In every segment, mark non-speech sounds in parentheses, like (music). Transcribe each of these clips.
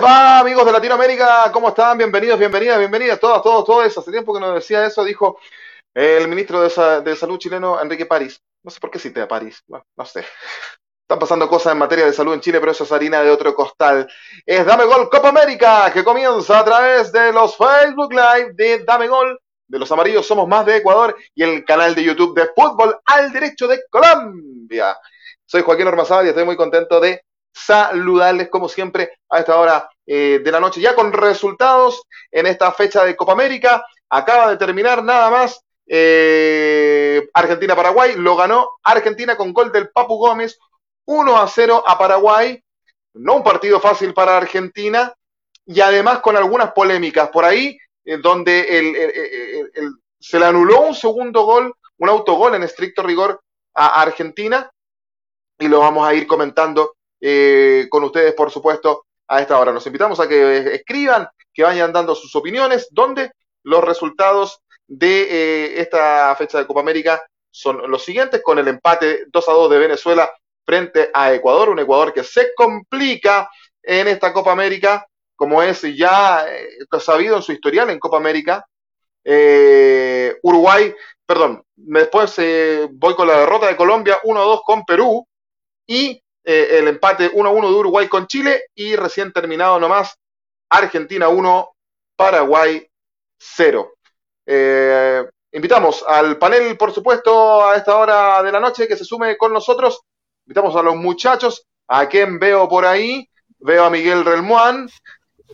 va, amigos de Latinoamérica? ¿Cómo están? Bienvenidos, bienvenidas, bienvenidas, todas, todos, todos. Hace tiempo que nos decía eso, dijo el ministro de, de Salud chileno, Enrique París. No sé por qué cité a París, bueno, no sé. Están pasando cosas en materia de salud en Chile, pero eso es harina de otro costal. Es Dame Gol Copa América, que comienza a través de los Facebook Live de Dame Gol, de los amarillos somos más de Ecuador y el canal de YouTube de Fútbol al Derecho de Colombia. Soy Joaquín Ormazábal y estoy muy contento de saludarles como siempre a esta hora eh, de la noche, ya con resultados en esta fecha de Copa América. Acaba de terminar nada más eh, Argentina-Paraguay, lo ganó Argentina con gol del Papu Gómez, 1 a 0 a Paraguay, no un partido fácil para Argentina y además con algunas polémicas por ahí, eh, donde se le anuló un segundo gol, un autogol en estricto rigor a Argentina y lo vamos a ir comentando eh, con ustedes, por supuesto, a esta hora. Los invitamos a que escriban, que vayan dando sus opiniones, donde los resultados de eh, esta fecha de Copa América son los siguientes, con el empate 2 a 2 de Venezuela frente a Ecuador, un Ecuador que se complica en esta Copa América, como es ya eh, sabido en su historial en Copa América. Uruguay, perdón, después voy con la derrota de Colombia 1 a 2 con Perú y eh, el empate 1-1 de Uruguay con Chile y recién terminado nomás Argentina 1, Paraguay 0. Eh, invitamos al panel, por supuesto, a esta hora de la noche que se sume con nosotros. Invitamos a los muchachos, a quien veo por ahí. Veo a Miguel Relmuán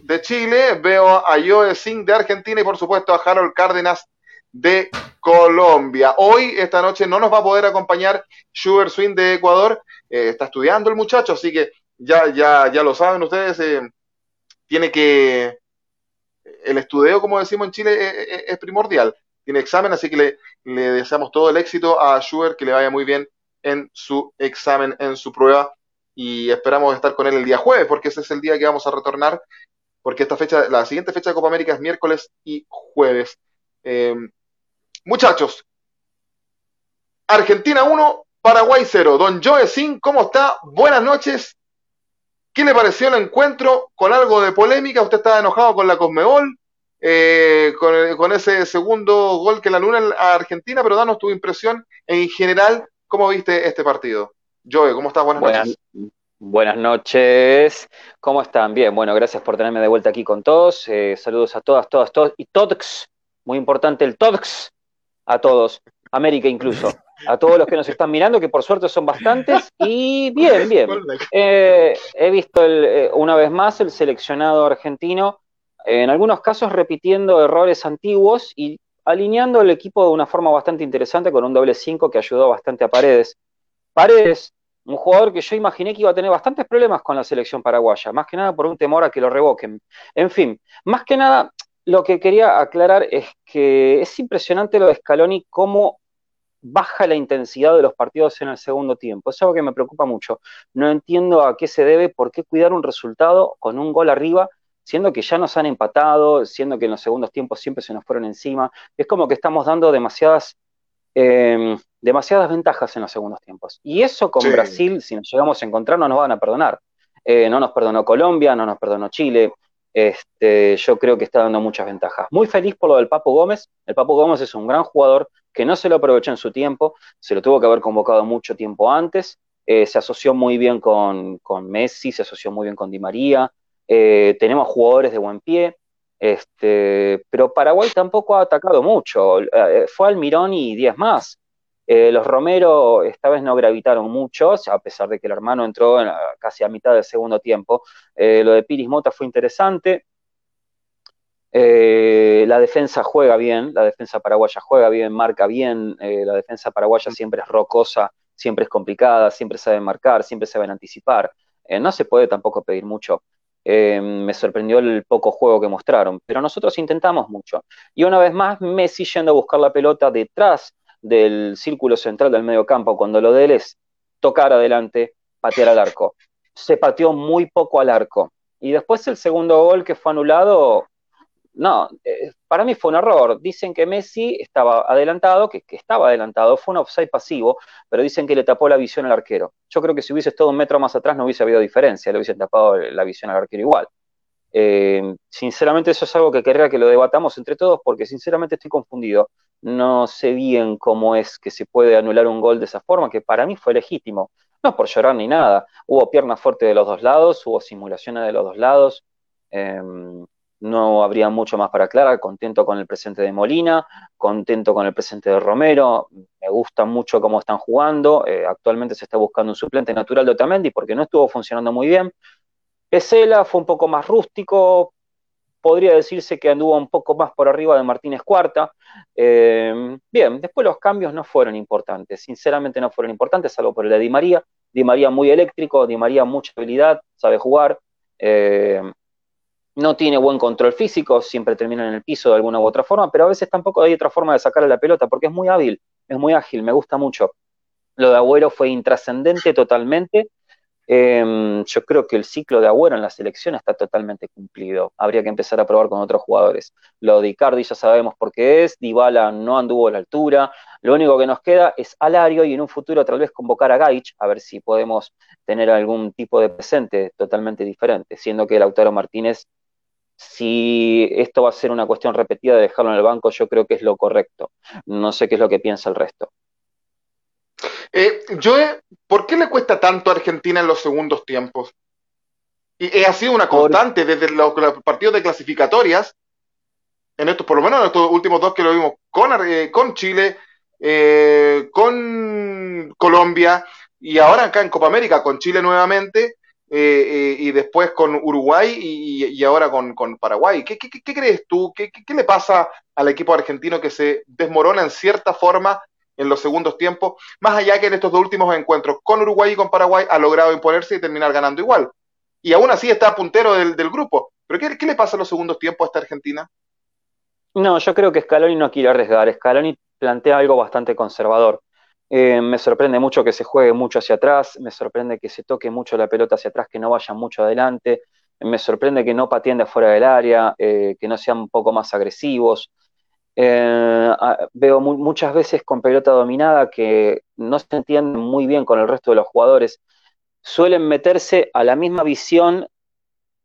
de Chile, veo a Joe Singh de Argentina y por supuesto a Harold Cárdenas de Colombia. Hoy, esta noche, no nos va a poder acompañar Sugar Swing de Ecuador, eh, está estudiando el muchacho, así que ya, ya, ya lo saben ustedes, eh, tiene que, el estudio, como decimos en Chile, eh, es, primordial, tiene examen, así que le, le, deseamos todo el éxito a Schubert, que le vaya muy bien en su examen, en su prueba, y esperamos estar con él el día jueves, porque ese es el día que vamos a retornar, porque esta fecha, la siguiente fecha de Copa América es miércoles y jueves. Muchachos, Argentina 1, Paraguay 0. Don Joe Sin, ¿cómo está? Buenas noches. ¿Qué le pareció el encuentro? Con algo de polémica, usted estaba enojado con la Cosmebol, eh, con, ese segundo gol que la luna a Argentina, pero danos tu impresión en general, ¿cómo viste este partido? Joe, ¿cómo estás? Buenas, noches. Buenas noches, ¿cómo están? Bien, bueno, gracias por tenerme de vuelta aquí con todos. Eh, saludos a todas, todas, todos. Y todos, muy importante el todos, a todos, América incluso a todos los que nos están mirando, que por suerte son bastantes. Y bien, bien. (laughs) Eh, he visto eh, una vez más el seleccionado argentino, en algunos casos repitiendo errores antiguos y alineando el equipo de una forma bastante interesante con un doble 5 que ayudó bastante a Paredes. Paredes, un jugador que yo imaginé que iba a tener bastantes problemas con la selección paraguaya, más que nada por un temor a que lo revoquen. En fin, más que nada, lo que quería aclarar es que es impresionante lo de Scaloni, cómo baja la intensidad de los partidos en el segundo tiempo. Es algo que me preocupa mucho. No entiendo a qué se debe, por qué cuidar un resultado con un gol arriba, siendo que ya nos han empatado, siendo que en los segundos tiempos siempre se nos fueron encima. Es como que estamos dando demasiadas, em, demasiadas ventajas en los segundos tiempos. Y eso con Brasil, si nos llegamos a encontrar, no nos van a perdonar. Eh, no nos perdonó Colombia, no nos perdonó Chile. Este, yo creo que está dando muchas ventajas. Muy feliz por lo del Papo Gómez. El Papo Gómez es un gran jugador que no se lo aprovechó en su tiempo, se lo tuvo que haber convocado mucho tiempo antes. Eh, se asoció muy bien con, Messi, se asoció muy bien con Di María. Eh, tenemos jugadores de buen pie. Este, pero Paraguay tampoco ha atacado mucho. Eh, fue Almirón y 10 más. Los Romero esta vez no gravitaron mucho, a pesar de que el hermano entró casi a mitad del segundo tiempo. lo de Piris Mota fue interesante. Eh, la defensa juega bien, la defensa paraguaya juega bien, marca bien, eh, la defensa paraguaya siempre es rocosa, siempre es complicada, siempre sabe marcar, siempre saben anticipar. Eh, no se puede tampoco pedir mucho. me sorprendió el poco juego que mostraron, pero nosotros intentamos mucho. Y una vez más, Messi yendo a buscar la pelota detrás del círculo central del medio campo, cuando lo de él es tocar adelante, patear al arco. Se pateó muy poco al arco. Y después el segundo gol que fue anulado, no, eh, para mí fue un error. Dicen que Messi estaba adelantado, que, estaba adelantado, fue un offside pasivo, pero dicen que le tapó la visión al arquero. Yo creo que si hubiese estado un metro más atrás no hubiese habido diferencia, le hubiese tapado la visión al arquero igual. Eh, sinceramente eso es algo que querría que lo debatamos entre todos porque sinceramente estoy confundido. No sé bien cómo es que se puede anular un gol de esa forma, que para mí fue legítimo. No es por llorar ni nada. Hubo pierna fuerte de los dos lados, hubo simulaciones de los dos lados. Em, no habría mucho más para aclarar. Contento con el presente de Molina, contento con el presente de Romero. Me gusta mucho cómo están jugando. Eh, actualmente se está buscando un suplente natural de Otamendi porque no estuvo funcionando muy bien. Pesela fue un poco más rústico, podría decirse que anduvo un poco más por arriba de Martínez Cuarta. Eh, bien, después los cambios no fueron importantes, sinceramente no fueron importantes, salvo por el de Di María. Di María muy eléctrico, Di María mucha habilidad, sabe jugar, eh, no tiene buen control físico, siempre termina en el piso de alguna u otra forma, pero a veces tampoco hay otra forma de sacarle la pelota, porque es muy hábil, es muy ágil, me gusta mucho. Lo de Agüero fue intrascendente totalmente, Em, yo creo que el ciclo de Agüero en la selección está totalmente cumplido. Habría que empezar a probar con otros jugadores. Lo de Icardi ya sabemos por qué es, Dybala no anduvo a la altura. Lo único que nos queda es Alario y en un futuro tal vez convocar a Gaich a ver si podemos tener algún tipo de presente totalmente diferente, siendo que Lautaro Martínez, si esto va a ser una cuestión repetida de dejarlo en el banco, yo creo que es lo correcto. No sé qué es lo que piensa el resto. Eh, ¿por qué le cuesta tanto a Argentina en los segundos tiempos? Y ha sido una constante desde los, partidos de clasificatorias, en estos, por lo menos en estos últimos dos que lo vimos con, eh, con Chile, eh, con Colombia y ahora acá en Copa América con Chile nuevamente eh, y después con Uruguay y, ahora con, Paraguay. ¿Qué, crees tú? ¿Qué, le pasa al equipo argentino que se desmorona en cierta forma en los segundos tiempos, más allá que en estos dos últimos encuentros con Uruguay y con Paraguay ha logrado imponerse y terminar ganando igual. Y aún así está puntero del, grupo. ¿Pero qué, le pasa en los segundos tiempos a esta Argentina? No, yo creo que Scaloni no quiere arriesgar. Scaloni plantea algo bastante conservador. Eh, me sorprende mucho que se juegue mucho hacia atrás, me sorprende que se toque mucho la pelota hacia atrás, que no vayan mucho adelante, me sorprende que no pateen de fuera del área, eh, que no sean un poco más agresivos. Eh, veo muchas veces con pelota dominada que no se entienden muy bien con el resto de los jugadores. Suelen meterse a la misma visión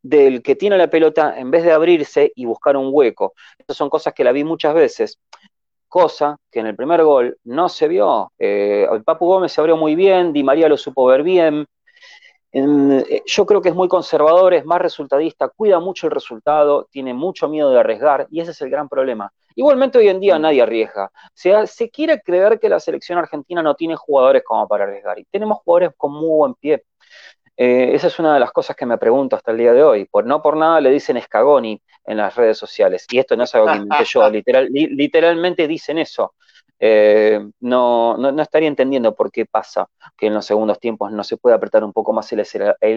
del que tiene la pelota en vez de abrirse y buscar un hueco. Estas son cosas que la vi muchas veces. Cosa que en el primer gol no se vio. Eh, el Papu Gómez se abrió muy bien, Di María lo supo ver bien. Eh, yo creo que es muy conservador, es más resultadista, cuida mucho el resultado, tiene mucho miedo de arriesgar y ese es el gran problema. Igualmente hoy en día nadie arriesga. Se, se quiere creer que la selección argentina no tiene jugadores como para arriesgar y tenemos jugadores con muy buen pie. Eh, esa es una de las cosas que me pregunto hasta el día de hoy. Por, no por nada le dicen escagoni en las redes sociales. Y esto no es algo que inventé yo, (laughs) literal, literalmente dicen eso. Eh, no, no, estaría entendiendo por qué pasa que en los segundos tiempos no se puede apretar un poco más el,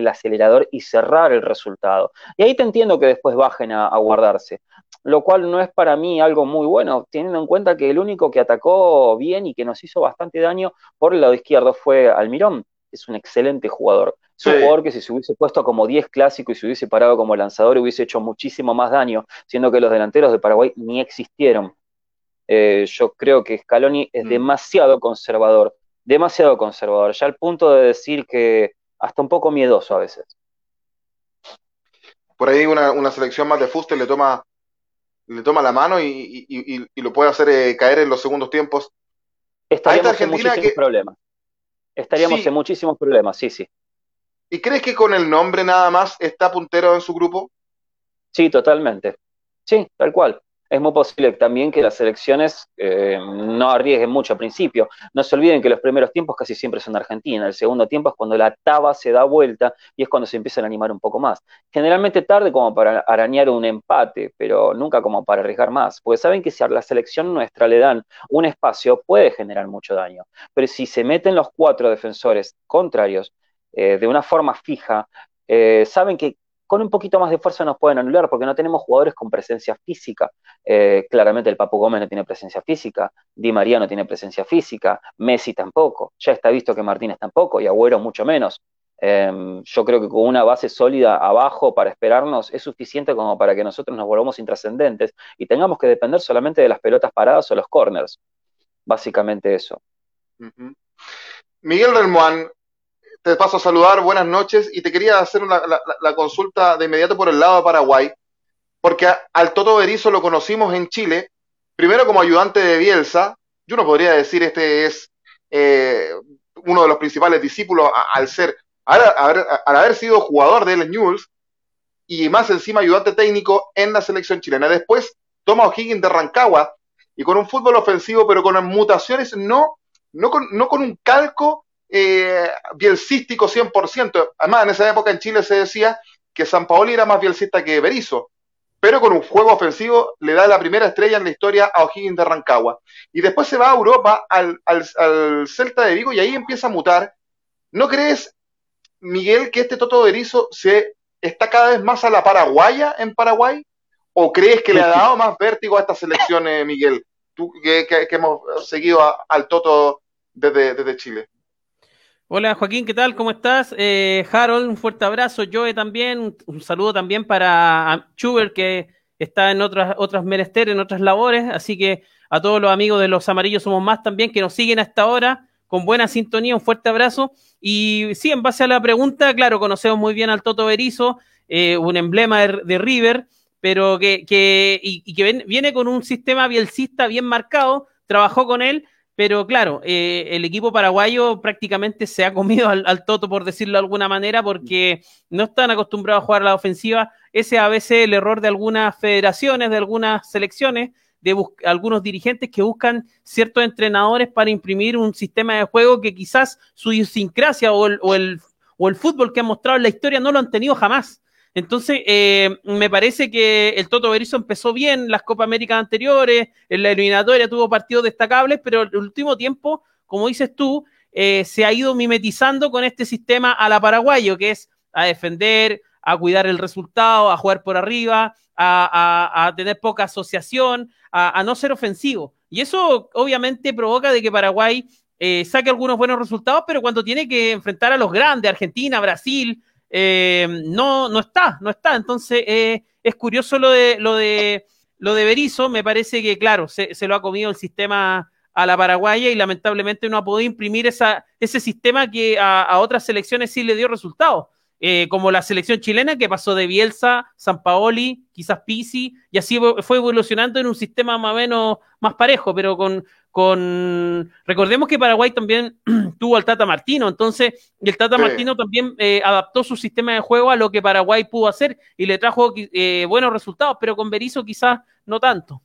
acelerador y cerrar el resultado. Y ahí te entiendo que después bajen a, guardarse, lo cual no es para mí algo muy bueno, teniendo en cuenta que el único que atacó bien y que nos hizo bastante daño por el lado izquierdo fue Almirón, es un excelente jugador. Es un jugador que si se hubiese puesto como 10 clásico y se hubiese parado como lanzador hubiese hecho muchísimo más daño, siendo que los delanteros de Paraguay ni existieron. Eh, yo creo que Scaloni es mm. demasiado conservador, demasiado conservador, ya al punto de decir que hasta un poco miedoso a veces. Por ahí una, selección más de fuste le toma, le toma la mano y, lo puede hacer eh, caer en los segundos tiempos. Estaríamos en muchísimos problemas. Estaríamos en muchísimos problemas, sí, sí. ¿Y crees que con el nombre nada más está puntero en su grupo? Sí, totalmente. Sí, tal cual es muy posible también que las selecciones eh, no arriesguen mucho al principio. No se olviden que los primeros tiempos casi siempre son Argentina, el segundo tiempo es cuando la taba se da vuelta y es cuando se empiezan a animar un poco más. Generalmente tarde como para arañar un empate, pero nunca como para arriesgar más, porque saben que si a la selección nuestra le dan un espacio puede generar mucho daño, pero si se meten los cuatro defensores contrarios eh, de una forma fija, eh, saben que con un poquito más de fuerza nos pueden anular porque no tenemos jugadores con presencia física. Eh, claramente el Papu Gómez no tiene presencia física, Di María no tiene presencia física, Messi tampoco, ya está visto que Martínez tampoco y Agüero mucho menos. Em, yo creo que con una base sólida abajo para esperarnos es suficiente como para que nosotros nos volvamos intrascendentes y tengamos que depender solamente de las pelotas paradas o los corners. Básicamente eso. Miguel Relmuán, te paso a saludar, buenas noches, y te quería hacer la, consulta de inmediato por el lado de Paraguay, porque al Toto Berizo lo conocimos en Chile, primero como ayudante de Bielsa, yo no podría decir este es eh, uno de los principales discípulos al ser, al, haber sido jugador de El News, y más encima ayudante técnico en la selección chilena. Después toma O'Higgins de Rancagua, y con un fútbol ofensivo, pero con mutaciones, no, no, con, no con un calco eh, bielcístico 100%. Además, en esa época en Chile se decía que San Paoli era más bielcista que Berizzo, pero con un juego ofensivo le da la primera estrella en la historia a O'Higgins de Rancagua. Y después se va a Europa, al, al, Celta de Vigo, y ahí empieza a mutar. ¿No crees, Miguel, que este Toto Berizzo se está cada vez más a la paraguaya en Paraguay? ¿O crees que le ha dado más vértigo a esta selección, eh, Miguel? Tú que, hemos seguido al Toto desde, desde Chile. Hola Joaquín, ¿qué tal? ¿Cómo estás? Eh, Harold, un fuerte abrazo. Joe también, un saludo también para Schubert que está en otras, otras menesteres, en otras labores. Así que a todos los amigos de los amarillos somos más también que nos siguen hasta ahora con buena sintonía, un fuerte abrazo. Y sí, en base a la pregunta, claro, conocemos muy bien al Toto Berizo, eh, un emblema de, River, pero que, que y, que viene con un sistema bielcista bien marcado, trabajó con él pero claro, eh, el equipo paraguayo prácticamente se ha comido al, toto, por decirlo de alguna manera, porque no están acostumbrados a jugar la ofensiva. Ese a veces el error de algunas federaciones, de algunas selecciones, de algunos dirigentes que buscan ciertos entrenadores para imprimir un sistema de juego que quizás su idiosincrasia o el, o el, o el fútbol que han mostrado en la historia no lo han tenido jamás. Entonces, eh, me parece que el Toto Berizzo empezó bien las Copa América anteriores, en la eliminatoria tuvo partidos destacables, pero el último tiempo, como dices tú, eh, se ha ido mimetizando con este sistema a la paraguayo, que es a defender, a cuidar el resultado, a jugar por arriba, a, tener poca asociación, a, no ser ofensivo. Y eso obviamente provoca de que Paraguay eh, saque algunos buenos resultados, pero cuando tiene que enfrentar a los grandes, Argentina, Brasil, eh, no, no está, no está. Entonces, eh, es curioso lo de, lo de, lo de Berizzo, me parece que, claro, se, lo ha comido el sistema a la paraguaya y lamentablemente no ha podido imprimir esa, ese sistema que a, otras selecciones sí le dio resultados. Eh, como la selección chilena que pasó de Bielsa, San Paoli, quizás Pisi, y así fue evolucionando en un sistema más o menos más parejo, pero con, con recordemos que Paraguay también (clears throat) tuvo al Tata Martino, entonces el Tata Martino también eh, adaptó su sistema de juego a lo que Paraguay pudo hacer y le trajo eh, buenos resultados, pero con Berizzo quizás no tanto.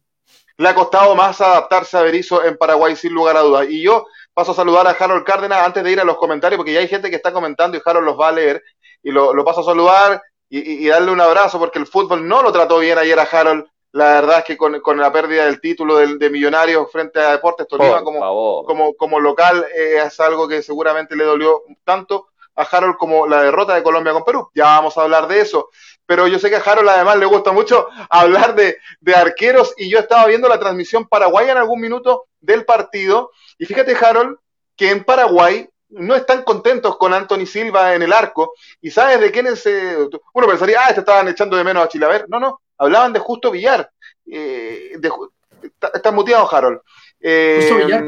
Le ha costado más adaptarse a Berizzo en Paraguay sin lugar a dudas. Y yo paso a saludar a Harold Cárdenas antes de ir a los comentarios, porque ya hay gente que está comentando y Harold los va a leer. Y lo, paso a saludar y, y, darle un abrazo, porque el fútbol no lo trató bien ayer a Harold la verdad es que con, la pérdida del título de, de Millonarios frente a Deportes Tolima como, como, como, local eh, es algo que seguramente le dolió tanto a Harold como la derrota de Colombia con Perú. Ya vamos a hablar de eso. Pero yo sé que a Harold además le gusta mucho (laughs) hablar de, de arqueros y yo estaba viendo la transmisión paraguaya en algún minuto del partido. Y fíjate, Harold, que en Paraguay no están contentos con Anthony Silva en el arco. ¿Y sabes de quién es? uno pensaría, ah, este estaban echando de menos a Chilaver. No, no, hablaban de Justo Villar. Eh, de, está, muteado Harold. Eh, Justo Villar,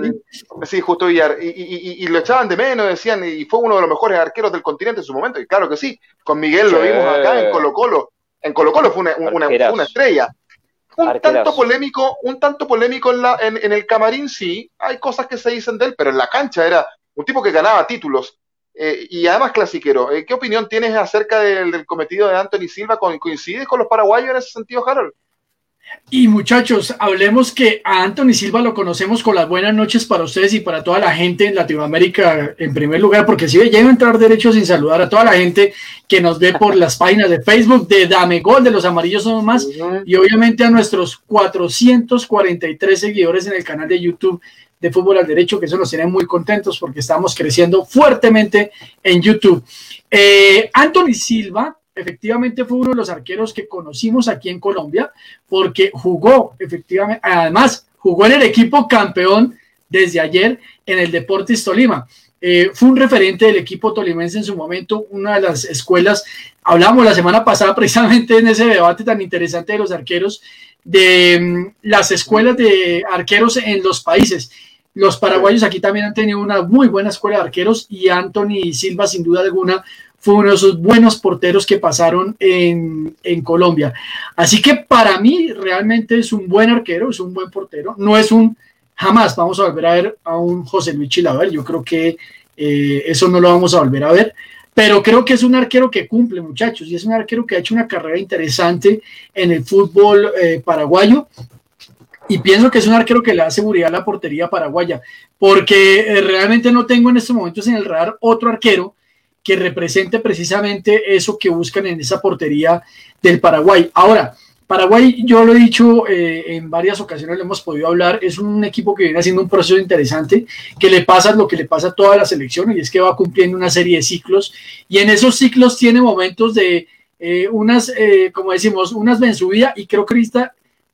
¿sí? Justo Villar. Y, lo echaban de menos, decían, y fue uno de los mejores arqueros del continente en su momento. Y claro que sí, con Miguel lo vimos acá en Colo Colo. En Colo Colo fue una, una, estrella. Un tanto polémico, un tanto polémico en, la, en, el camarín, sí, hay cosas que se dicen de él, pero en la cancha era un tipo que ganaba títulos. Eh, y además clasiquero. ¿Qué opinión tienes acerca del, del cometido de Anthony Silva? ¿Coincides con los paraguayos en ese sentido, Harold? Y muchachos, hablemos que a Anthony Silva lo conocemos con las buenas noches para ustedes y para toda la gente en Latinoamérica en primer lugar, porque si llego a entrar derecho sin saludar a toda la gente que nos ve por las páginas de Facebook de Dame Gol, de los Amarillos Somos Más, y obviamente a nuestros 443 seguidores en el canal de YouTube de Fútbol al Derecho, que eso nos tiene muy contentos porque estamos creciendo fuertemente en YouTube. Eh, Anthony Silva efectivamente fue uno de los arqueros que conocimos aquí en Colombia, porque jugó, efectivamente, además jugó en el equipo campeón desde ayer en el Deportes Tolima. Eh, fue un referente del equipo tolimense en su momento, una de las escuelas, hablamos la semana pasada precisamente en ese debate tan interesante de los arqueros, de mm, las escuelas de arqueros en los países. Los paraguayos aquí también han tenido una muy buena escuela de arqueros y Anthony Silva, sin duda alguna, fue uno de esos buenos porteros que pasaron en, en, Colombia. Así que para mí realmente es un buen arquero, es un buen portero. No es un, jamás vamos a volver a ver a un José Luis Chilaver. Yo creo que eh, eso no lo vamos a volver a ver. Pero creo que es un arquero que cumple, muchachos, y es un arquero que ha hecho una carrera interesante en el fútbol eh, paraguayo. Y pienso que es un arquero que le da seguridad a la portería paraguaya, porque eh, realmente no tengo en estos momentos en el radar otro arquero que represente precisamente eso que buscan en esa portería del Paraguay. Ahora, Paraguay, yo lo he dicho eh, en varias ocasiones, lo hemos podido hablar, es un equipo que viene haciendo un proceso interesante, que le pasa lo que le pasa a todas las elecciones, y es que va cumpliendo una serie de ciclos, y en esos ciclos tiene momentos de eh, unas, eh, como decimos, unas ven subida, y creo que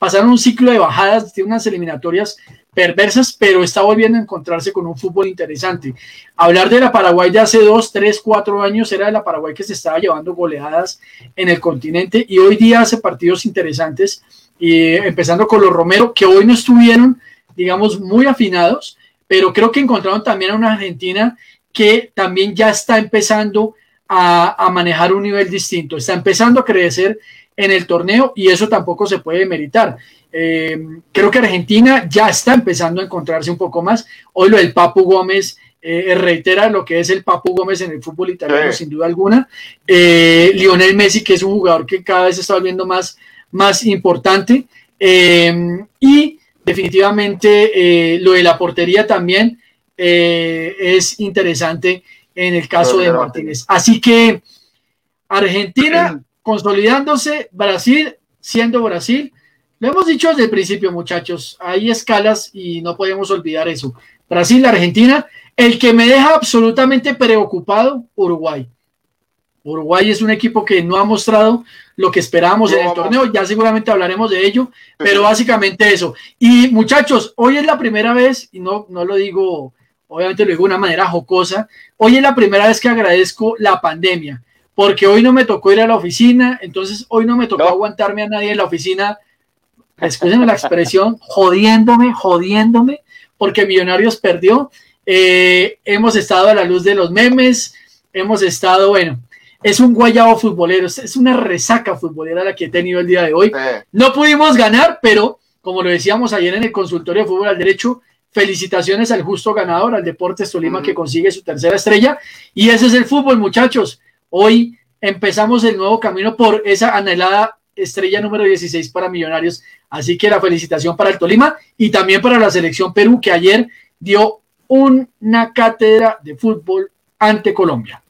pasaron un ciclo de bajadas, de unas eliminatorias perversas, pero está volviendo a encontrarse con un fútbol interesante. Hablar de la Paraguay de hace dos, tres, cuatro años era de la Paraguay que se estaba llevando goleadas en el continente y hoy día hace partidos interesantes, y empezando con los Romero, que hoy no estuvieron, digamos, muy afinados, pero creo que encontraron también a una Argentina que también ya está empezando a, a manejar un nivel distinto, está empezando a crecer en el torneo y eso tampoco se puede meritar. Eh, creo que Argentina ya está empezando a encontrarse un poco más. Hoy lo del Papu Gómez eh, reitera lo que es el Papu Gómez en el fútbol italiano, sin duda alguna. Eh, Lionel Messi, que es un jugador que cada vez está volviendo más, más importante. y definitivamente lo de la portería también es interesante en el caso de Martínez. Así que Argentina consolidándose, Brasil siendo Brasil. Lo hemos dicho desde el principio, muchachos, hay escalas y no podemos olvidar eso. Brasil, Argentina, el que me deja absolutamente preocupado, Uruguay. Uruguay es un equipo que no ha mostrado lo que esperábamos en el torneo, ya seguramente hablaremos de ello, pero básicamente eso. Y muchachos, hoy es la primera vez, y no, no lo digo, obviamente lo digo de una manera jocosa, hoy es la primera vez que agradezco la pandemia porque hoy no me tocó ir a la oficina, entonces hoy no me tocó aguantarme a nadie en la oficina, escúchenme la expresión, (laughs) jodiéndome, jodiéndome, porque Millonarios perdió. Eh, hemos estado a la luz de los memes, hemos estado, bueno, es un guayabo futbolero, es una resaca futbolera la que he tenido el día de hoy. No pudimos ganar, pero como lo decíamos ayer en el consultorio de fútbol al derecho, felicitaciones al justo ganador, al Deportes Tolima, que consigue su tercera estrella. Y ese es el fútbol, muchachos. Hoy empezamos el nuevo camino por esa anhelada estrella número 16 para Millonarios. Así que la felicitación para el Tolima y también para la selección Perú que ayer dio una cátedra de fútbol ante Colombia.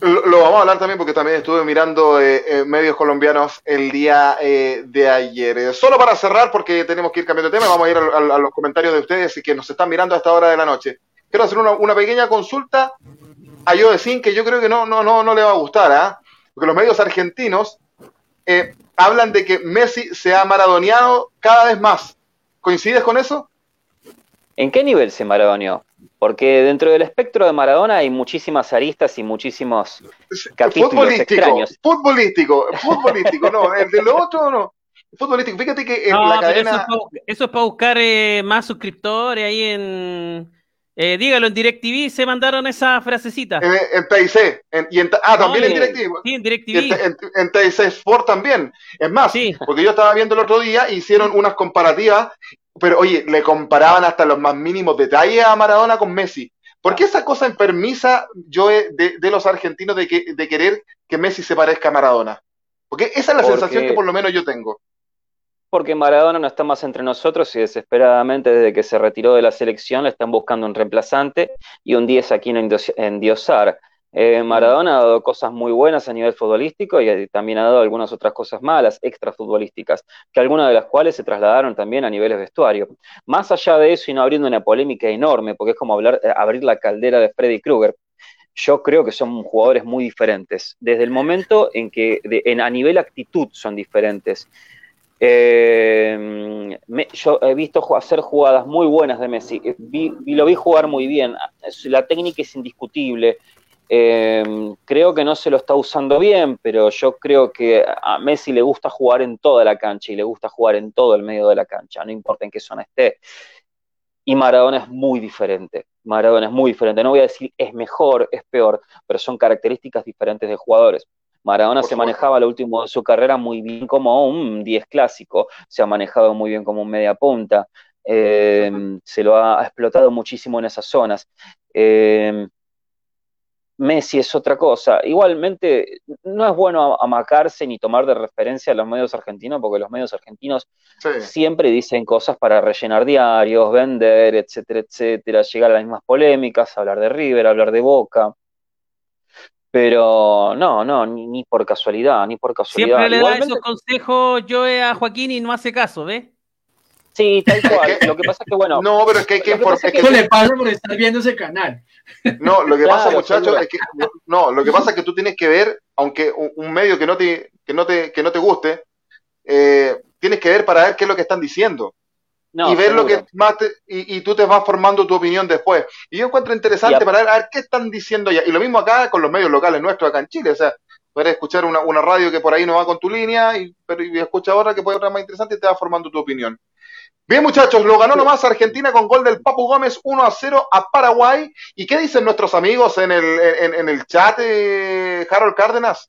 Lo, vamos a hablar también porque también estuve mirando eh, eh, medios colombianos el día eh, de ayer. solo para cerrar, porque tenemos que ir cambiando de tema, vamos a ir a, los comentarios de ustedes y que nos están mirando a esta hora de la noche. Quiero hacer una, una pequeña consulta a yo decir que yo creo que no, no, no, no le va a gustar, ¿ah? Porque los medios argentinos eh, hablan de que Messi se ha maradoneado cada vez más. ¿Coincides con eso? ¿En qué nivel se maradoneó? Porque dentro del espectro de Maradona hay muchísimas aristas y muchísimos capítulos futbolístico, extraños. Futbolístico, futbolístico, no, (laughs) el de lo otro no. Futbolístico, fíjate que en la cadena... Eso es para, buscar eh, más suscriptores ahí en eh, dígalo, en DirecTV se mandaron esa frasecita. En, en TIC. y en, ah, también en DirecTV. Sí, en DirecTV. En, en, TIC Sport también. Es más, porque yo estaba viendo el otro día, hicieron unas comparativas, pero oye, le comparaban hasta los más mínimos detalles a Maradona con Messi. ¿Por qué esa cosa enfermiza, yo de, de los argentinos de, que, de querer que Messi se parezca a Maradona? Porque esa es la sensación que por lo menos yo tengo porque Maradona no está más entre nosotros y desesperadamente desde que se retiró de la selección le están buscando un reemplazante y un 10 aquí en endiosar. Eh, Maradona ha dado cosas muy buenas a nivel futbolístico y también ha dado algunas otras cosas malas, extra futbolísticas, que algunas de las cuales se trasladaron también a niveles vestuario. Más allá de eso y no abriendo una polémica enorme, porque es como hablar, eh, abrir la caldera de Freddy Krueger, yo creo que son jugadores muy diferentes. Desde el momento en que en, a nivel actitud son diferentes. Eh, yo he visto hacer jugadas muy buenas de Messi, eh, y lo vi jugar muy bien, la técnica es indiscutible, eh, creo que no se lo está usando bien, pero yo creo que a Messi le gusta jugar en toda la cancha y le gusta jugar en todo el medio de la cancha, no importa en qué zona esté. y Maradona es muy diferente. Maradona es muy diferente. No voy a decir es mejor, es peor, pero son características diferentes de jugadores. Maradona se manejaba lo último de su carrera muy bien como un 10 clásico, se ha manejado muy bien como un media punta, eh, se lo ha, explotado muchísimo en esas zonas. Eh, Messi es otra cosa. Igualmente, no es bueno amacarse ni tomar de referencia a los medios argentinos, porque los medios argentinos siempre dicen cosas para rellenar diarios, vender, etcétera, etcétera, llegar a las mismas polémicas, hablar de River, hablar de Boca. Pero no, no, ni, por casualidad, ni por casualidad. Siempre le da esos consejos yo a Joaquín y no hace caso, ¿ves? Sí, tal cual. Lo que pasa es que, bueno. No, pero es que hay que informar. Eso le pasa por estar viendo ese canal. No, lo que pasa, muchachos, es que. No, lo que pasa es que tú tienes que ver, aunque un, medio que no te, que no te, que no te guste, eh, tienes que ver para ver qué es lo que están diciendo y ver lo que más y, tú te vas formando tu opinión después. Y yo encuentro interesante para ver, qué están diciendo ya. Y lo mismo acá con los medios locales nuestros acá en Chile. O sea, puedes escuchar una, radio que por ahí no va con tu línea, y, pero y escucha otra que puede ser más interesante y te va formando tu opinión. Bien, muchachos, lo ganó nomás Argentina con gol del Papu Gómez 1 a 0 a Paraguay. ¿Y qué dicen nuestros amigos en el, en, el chat, eh, Harold Cárdenas?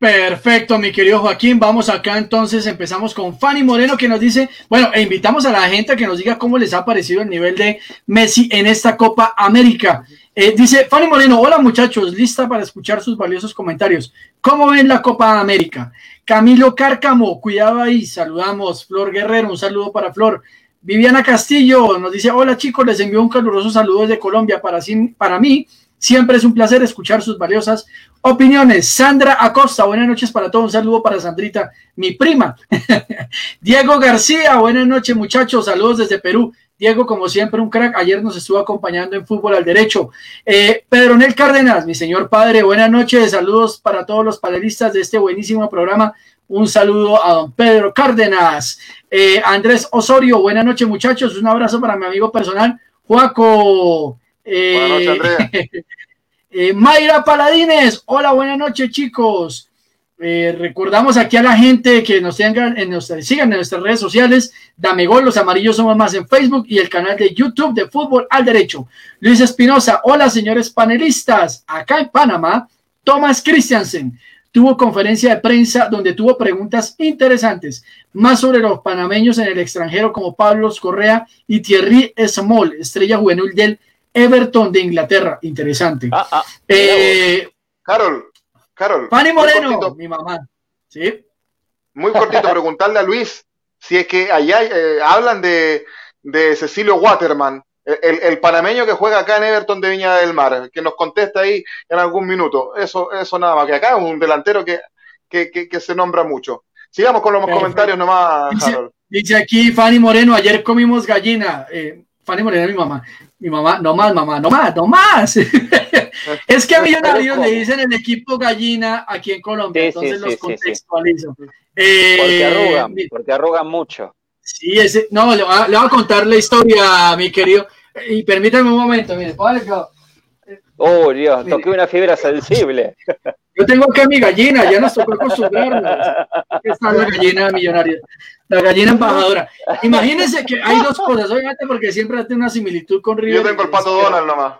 Perfecto, mi querido Joaquín. Vamos acá entonces, empezamos con Fanny Moreno que nos dice, bueno, e invitamos a la gente a que nos diga cómo les ha parecido el nivel de Messi en esta Copa América. Eh, dice Fanny Moreno, hola muchachos, lista para escuchar sus valiosos comentarios. ¿Cómo ven la Copa América? Camilo Cárcamo, cuidado ahí, saludamos. Flor Guerrero, un saludo para Flor. Viviana Castillo nos dice, hola chicos, les envío un caluroso saludo desde Colombia para, para mí Siempre es un placer escuchar sus valiosas opiniones. Sandra Acosta, buenas noches para todos. Un saludo para Sandrita, mi prima. (laughs) Diego García, buenas noches muchachos. Saludos desde Perú. Diego, como siempre, un crack. Ayer nos estuvo acompañando en fútbol al derecho. Eh, Pedro Nel Cárdenas, mi señor padre, buenas noches. Saludos para todos los panelistas de este buenísimo programa. Un saludo a don Pedro Cárdenas. Eh, Andrés Osorio, buenas noches, muchachos. Un abrazo para mi amigo personal, Juaco. Eh, (laughs) eh, Mayra Paladines, hola, buenas noches chicos. Eh, recordamos aquí a la gente que nos tengan en nuestras, sigan en nuestras redes sociales, Dame Gol, los amarillos somos más en Facebook y el canal de YouTube de Fútbol al Derecho. Luis Espinosa, hola señores panelistas, acá en Panamá, Thomas Christiansen tuvo conferencia de prensa donde tuvo preguntas interesantes, más sobre los panameños en el extranjero como Pablo Correa y Thierry Small, estrella juvenil del Everton de Inglaterra, interesante. Ah, ah, eh, Carol, Carol. Fanny Moreno, mi mamá. Sí. Muy cortito, (laughs) preguntarle a Luis si es que allá eh, hablan de, Cecilio Waterman, el, panameño que juega acá en Everton de Viña del Mar, que nos contesta ahí en algún minuto. Eso, eso nada más, que acá es un delantero que, que, se nombra mucho. Sigamos con los comentarios nomás, dice, Dice aquí Fanny Moreno, ayer comimos gallina. Eh, Fanny Moreno, mi mamá mi mamá, no más, mamá, no más, no más. (laughs) es que a Millonarios le dicen el equipo gallina aquí en Colombia, entonces los contextualizo. Eh, porque arrugan, porque arrugan mucho. Sí, ese, no, le voy, a, contar la historia, mi querido. Y permítame un momento, mire, Oh, Dios, toqué una fibra sensible. (laughs) Yo tengo acá mi gallina, ya nos tocó acostumbrarnos. Esta es la gallina millonaria, la gallina embajadora. Imagínense que hay dos cosas, obviamente, porque siempre tiene una similitud con River. Yo tengo el pato Donald nomás.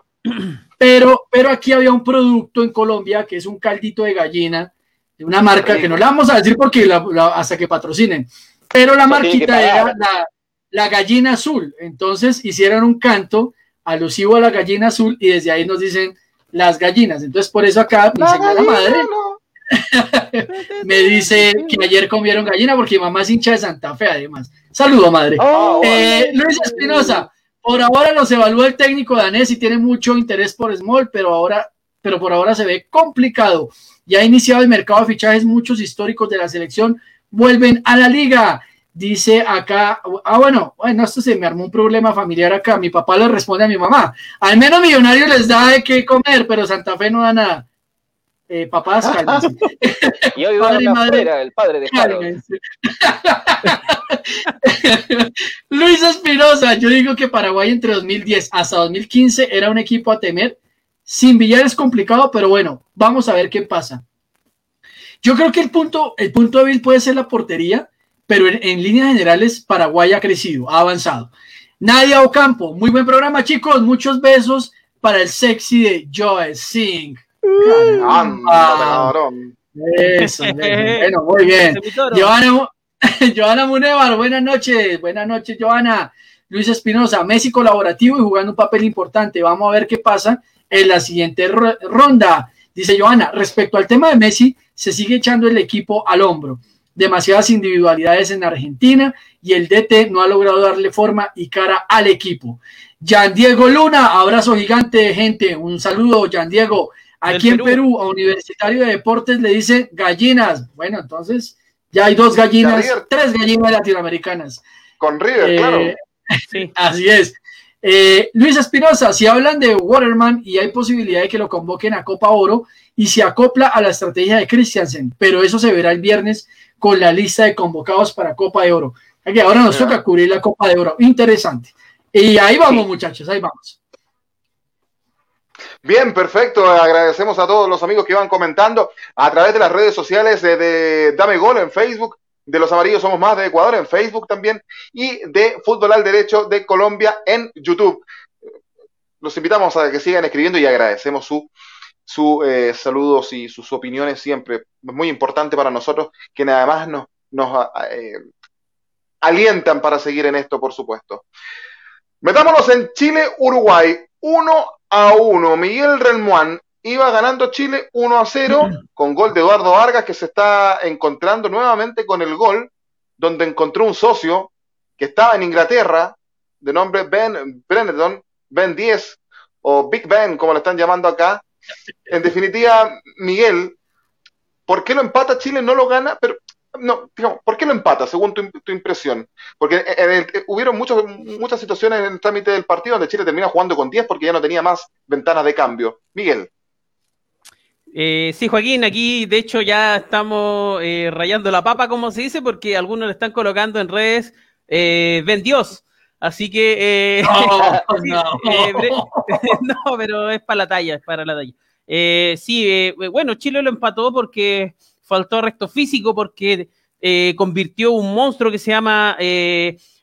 Pero, pero aquí había un producto en Colombia que es un caldito de gallina de una marca que no la vamos a decir porque hasta que patrocinen. Pero la marquita era la, la gallina azul. Entonces hicieron un canto alusivo a la gallina azul y desde ahí nos dicen las gallinas. Entonces, por eso acá mi señora madre (laughs) me dice que ayer comieron gallina porque mi mamá es hincha de Santa Fe, además. Saludo, madre. Oh, eh, Luis Espinosa, por ahora los evalúa el técnico danés y tiene mucho interés por Small, pero ahora, pero por ahora se ve complicado. Ya ha iniciado el mercado de fichajes, muchos históricos de la selección vuelven a la liga. Dice acá, ah, bueno, bueno, esto se me armó un problema familiar acá. Mi papá le responde a mi mamá. Al menos Millonario les da de qué comer, pero Santa Fe no da nada. Eh, papás, (laughs) cálmense. Y hoy padre madre, el padre de (laughs) Luis Espinosa, yo digo que Paraguay entre 2010 hasta 2015 era un equipo a temer. Sin billar es complicado, pero bueno, vamos a ver qué pasa. Yo creo que el punto, el punto débil puede ser la portería pero en, líneas generales Paraguay ha crecido, ha avanzado. Nadia Ocampo, muy buen programa, chicos. Muchos besos para el sexy de Joe Singh. Eso, (laughs) bueno, muy bien. Joana, Joana (laughs) Munevar, buenas noches. Buenas noches, Joana. Luis Espinosa, Messi colaborativo y jugando un papel importante. Vamos a ver qué pasa en la siguiente ronda. Dice Joana, respecto al tema de Messi, se sigue echando el equipo al hombro. Demasiadas individualidades en Argentina y el DT no ha logrado darle forma y cara al equipo. Jan Diego Luna, abrazo gigante, gente. Un saludo, Jan Diego. Aquí en Perú. a Universitario de Deportes le dice gallinas. Bueno, entonces ya hay dos gallinas, tres gallinas latinoamericanas. Con River, claro. Eh, Sí. (laughs) Así es. Eh, Luis Espinosa, si hablan de Waterman y hay posibilidad de que lo convoquen a Copa Oro y se acopla a la estrategia de Christiansen, pero eso se verá el viernes con la lista de convocados para Copa de Oro. Aquí ahora nos toca cubrir la Copa de Oro. Interesante. Y ahí vamos, muchachos, ahí vamos. Bien, perfecto. Agradecemos a todos los amigos que van comentando a través de las redes sociales de Dame Gol en Facebook, de los amarillos somos más de Ecuador en Facebook también y de Fútbol al Derecho de Colombia en YouTube. Los invitamos a que sigan escribiendo y agradecemos su, su eh, saludos y sus opiniones siempre. Es muy importante para nosotros que nada más nos, nos eh, alientan para seguir en esto, por supuesto. Metámonos en Chile-Uruguay, 1 a 1. Miguel Relmuán iba ganando Chile 1 a 0 (clears throat) con gol de Eduardo Vargas que se está encontrando nuevamente con el gol donde encontró un socio que estaba en Inglaterra de nombre Ben Brenneton, Ben 10 o Big Ben como le están llamando acá. En definitiva, Miguel, ¿por qué lo empata Chile? No lo gana, pero no, digamos, ¿por qué lo empata, según tu, impresión? Porque hubieron muchos, muchas situaciones en el trámite del partido donde Chile termina jugando con 10 porque ya no tenía más ventanas de cambio. Miguel. Eh, sí, Joaquín, aquí de hecho ya estamos eh, rayando la papa, como se dice, porque algunos le están colocando en redes eh, ven Dios. Así que. (laughs) (laughs) no, pero es para la talla, es para la talla. sí, bueno, Chile lo empató porque faltó resto físico, porque convirtió un monstruo que se llama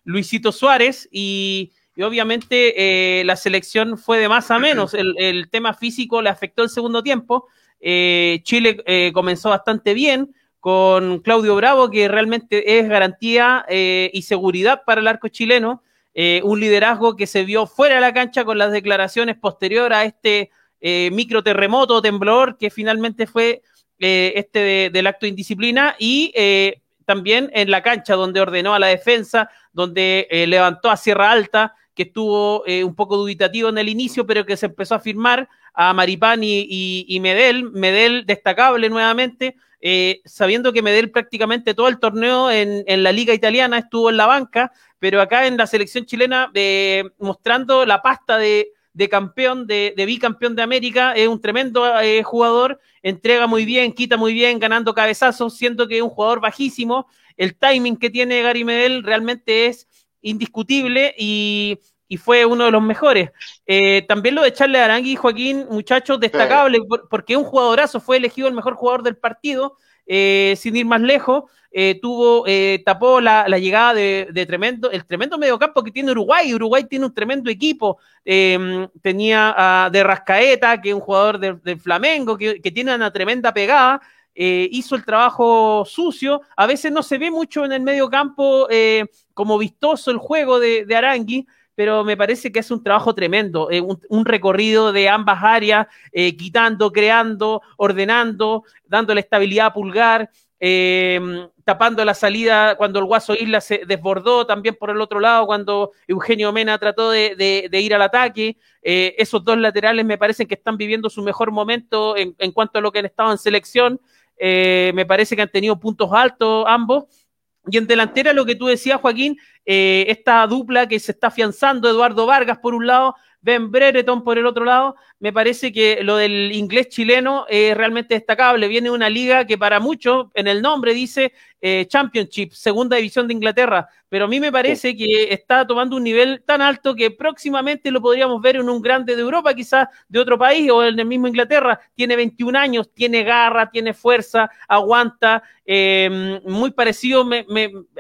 Luisito Suárez y. obviamente la selección fue de más a menos. El, el, tema físico le afectó el segundo tiempo, eh, Chile eh, comenzó bastante bien con Claudio Bravo, que realmente es garantía eh, y seguridad para el arco chileno. Un liderazgo que se vio fuera de la cancha con las declaraciones posterior a este micro terremoto temblor que finalmente fue este del acto de indisciplina y también en la cancha donde ordenó a la defensa, donde levantó a Sierra Alta, que estuvo un poco dubitativo en el inicio, pero que se empezó a firmar a Maripán y, Medel, Medel destacable nuevamente, eh, sabiendo que Medel prácticamente todo el torneo en, la liga italiana estuvo en la banca, pero acá en la selección chilena eh, mostrando la pasta de, campeón, de, bicampeón de América, es un tremendo eh, jugador, entrega muy bien, quita muy bien, ganando cabezazos, siendo que es un jugador bajísimo, el timing que tiene Gary Medel realmente es indiscutible y y fue uno de los mejores. Eh, también lo de Charles Arangui, Joaquín, muchachos, destacable, porque un jugadorazo, fue elegido el mejor jugador del partido, eh, sin ir más lejos, eh, tuvo, tapó la, llegada de, tremendo, el tremendo mediocampo que tiene Uruguay. Uruguay tiene un tremendo equipo. Em, tenía a de Rascaeta, que es un jugador del Flamengo, que, tiene una tremenda pegada. hizo el trabajo sucio. A veces no se ve mucho en el medio campo como vistoso el juego de, de Arangui, pero me parece que es un trabajo tremendo, eh, un, recorrido de ambas áreas, eh, quitando, creando, ordenando, dándole estabilidad a Pulgar, eh, tapando la salida cuando el Guaso Isla se desbordó, también por el otro lado cuando Eugenio Mena trató de, ir al ataque. esos dos laterales me parecen que están viviendo su mejor momento en, en cuanto a lo que han estado en selección. me parece que han tenido puntos altos ambos y en delantera, lo que tú decías, Joaquín, eh, esta dupla que se está afianzando, Eduardo Vargas por un lado, Ben Brereton por el otro lado, me parece que lo del inglés chileno es realmente destacable. Viene una liga que para muchos, en el nombre dice eh, Championship, segunda división de Inglaterra, pero a mí me parece que está tomando un nivel tan alto que próximamente lo podríamos ver en un grande de Europa, quizás de otro país o en el mismo Inglaterra. Tiene 21 años, tiene garra, tiene fuerza, aguanta, eh, muy parecido.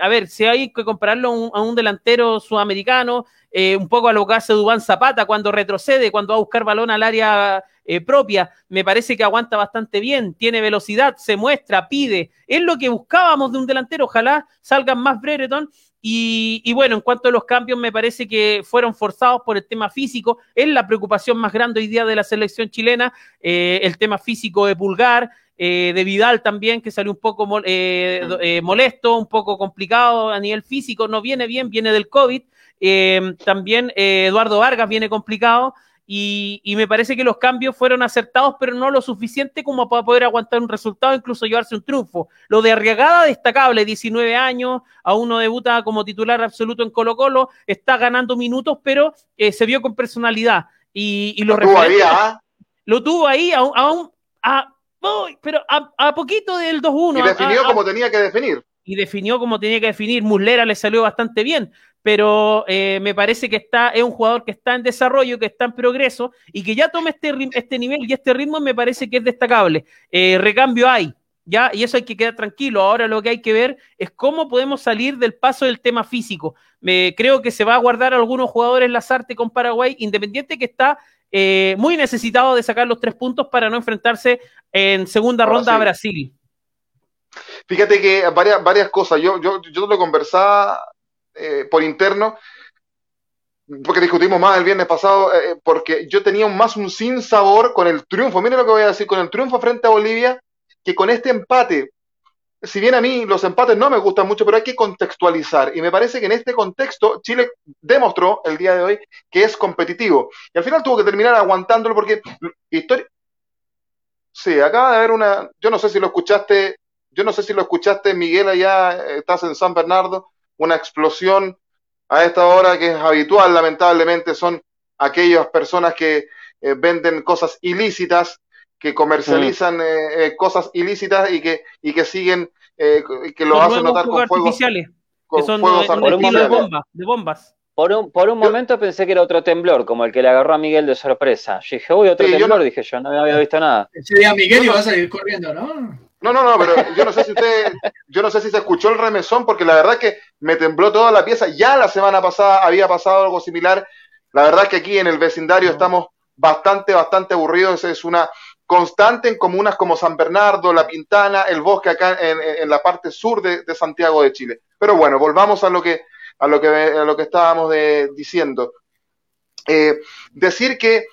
a ver, si hay que compararlo a un delantero sudamericano, eh, un poco a lo que hace Dubán Zapata cuando retrocede, cuando va a buscar balón al área eh, propia. Me parece que aguanta bastante bien, tiene velocidad, se muestra, pide. Es lo que buscábamos de un delantero. Ojalá salgan más Brereton. Y, bueno, en cuanto a los cambios, me parece que fueron forzados por el tema físico. Es la preocupación más grande hoy día de la selección chilena, eh, el tema físico de Pulgar. Eh, de Vidal también, que salió un poco molesto, un poco complicado a nivel físico, no viene bien, viene del COVID. También Eduardo Vargas viene complicado. Y, me parece que los cambios fueron acertados, pero no lo suficiente como para poder aguantar un resultado, incluso llevarse un triunfo. Lo de Arriagada, destacable, 19 años, aún no debuta como titular absoluto en Colo Colo, está ganando minutos, pero eh, se vio con personalidad. Y, lo, tuvo ahí, ¿ah? lo tuvo ahí, aún, a, pero a, poquito del 2-1. Y definió como tenía que definir. Y definió como tenía que definir. Muslera le salió bastante bien, pero eh, me parece que está, es un jugador que está en desarrollo, que está en progreso y que ya tome este, este nivel y este ritmo me parece que es destacable. Eh, recambio hay, ¿ya? Y eso hay que quedar tranquilo. Ahora lo que hay que ver es cómo podemos salir del paso del tema físico. Me, creo que se va a guardar algunos jugadores Lazarte con Paraguay, independiente que está eh, muy necesitado de sacar los tres puntos para no enfrentarse en segunda ronda a Brasil. Fíjate que varias, cosas. Yo, yo, yo lo conversaba eh, por interno, porque discutimos más el viernes pasado, eh, porque yo tenía más un sin sabor con el triunfo, miren lo que voy a decir, con el triunfo frente a Bolivia, que con este empate. Si bien a mí los empates no me gustan mucho, pero hay que contextualizar. Y me parece que en este contexto Chile demostró el día de hoy que es competitivo. Y al final tuvo que terminar aguantándolo porque historia... Sí, acaba de haber una... Yo no sé si lo escuchaste, yo no sé si lo escuchaste, Miguel, allá estás en San Bernardo una explosión a esta hora que es habitual, lamentablemente, son aquellas personas que eh, venden cosas ilícitas, que comercializan mm. eh, eh, cosas ilícitas y que, y que siguen, que lo hacen notar con fuegos, artificiales, que son de, bombas. Por un, por un momento pensé que era otro temblor, como el que le agarró a Miguel de sorpresa. Yo dije, uy, otro temblor, dije yo, no había visto nada. Ese día Miguel iba a salir corriendo, ¿no? No, no, no, pero yo no sé si usted, yo no sé si se escuchó el remesón, porque la verdad que me tembló toda la pieza. Ya la semana pasada había pasado algo similar. La verdad es que aquí en el vecindario estamos bastante, bastante aburridos. Es una constante en comunas como San Bernardo, La Pintana, el bosque acá en, la parte sur de, Santiago de Chile. Pero bueno, volvamos a lo que, a lo que, a lo que estábamos diciendo. Eh, decir que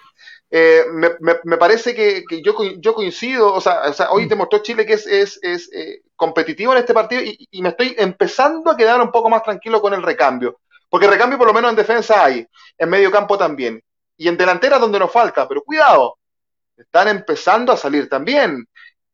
eh, me, me, parece que, yo, yo, coincido, o sea, o sea, hoy demostró Chile que es, es, es eh, competitivo en este partido y, y, me estoy empezando a quedar un poco más tranquilo con el recambio, porque recambio por lo menos en defensa hay, en medio campo también, y en delantera donde nos falta, pero cuidado, están empezando a salir también.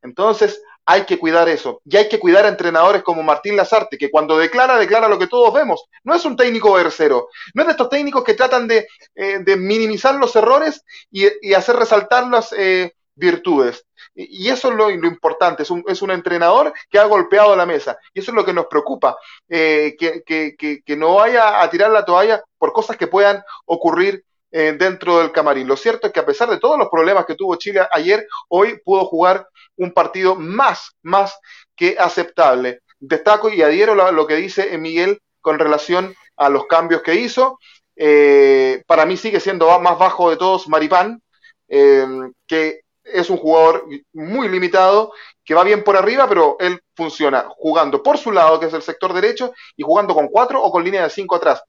Entonces, hay que cuidar eso. Y hay que cuidar a entrenadores como Martín Lazarte, que cuando declara, declara lo que todos vemos. No es un técnico versero. No es de estos técnicos que tratan de, eh, minimizar los errores y, hacer resaltar las eh, virtudes. Y eso es lo, importante, es un, entrenador que ha golpeado la mesa. Y eso es lo que nos preocupa, eh, que, no vaya a tirar la toalla por cosas que puedan ocurrir dentro del camarín. Lo cierto es que a pesar de todos los problemas que tuvo Chile ayer, hoy pudo jugar un partido más, más que aceptable. Destaco y adhiero lo que dice Miguel con relación a los cambios que hizo. Eh, para mí sigue siendo más bajo de todos Maripán, eh, que es un jugador muy limitado, que va bien por arriba, pero él funciona jugando por su lado, que es el sector derecho, y jugando con cuatro o con línea de cinco atrás.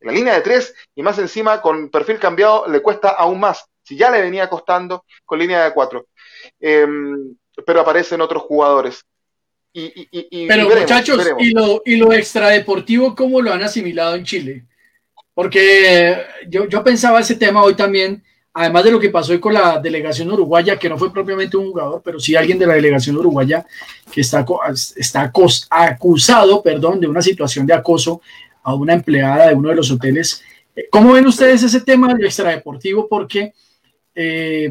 La línea de tres y más encima con perfil cambiado le cuesta aún más. Si ya le venía costando con línea de cuatro. Eh, pero aparecen otros jugadores. Y, pero muchachos, ¿y, lo, ¿y lo extradeportivo cómo lo han asimilado en Chile? Porque yo, yo pensaba ese tema hoy también, además de lo que pasó hoy con la delegación uruguaya, que no fue propiamente un jugador, pero sí alguien de la delegación uruguaya que está, está acusado perdón, de una situación de acoso a una empleada de uno de los hoteles. ¿Cómo ven ustedes ese tema del extradeportivo? Porque eh,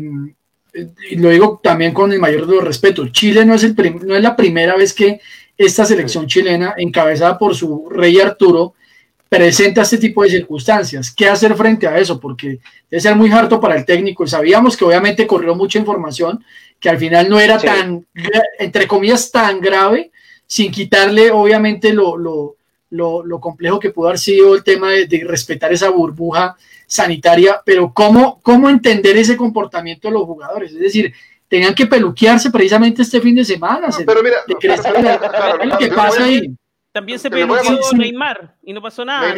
y lo digo también con el mayor de los respetos, Chile no es, el no es la primera vez que esta selección chilena, encabezada por su rey Arturo, presenta este tipo de circunstancias. ¿Qué hacer frente a eso? Porque debe ser muy harto para el técnico. Sabíamos que obviamente corrió mucha información, que al final no era tan, entre comillas, tan grave, sin quitarle obviamente lo, lo, complejo que pudo haber sido el tema de, respetar esa burbuja sanitaria, pero ¿cómo, ¿cómo entender ese comportamiento de los jugadores? Es decir, tenían que peluquearse precisamente este fin de semana. pero mira, (laughs) ¿qué pasa ahí? También se peluqueó Neymar y no pasó nada.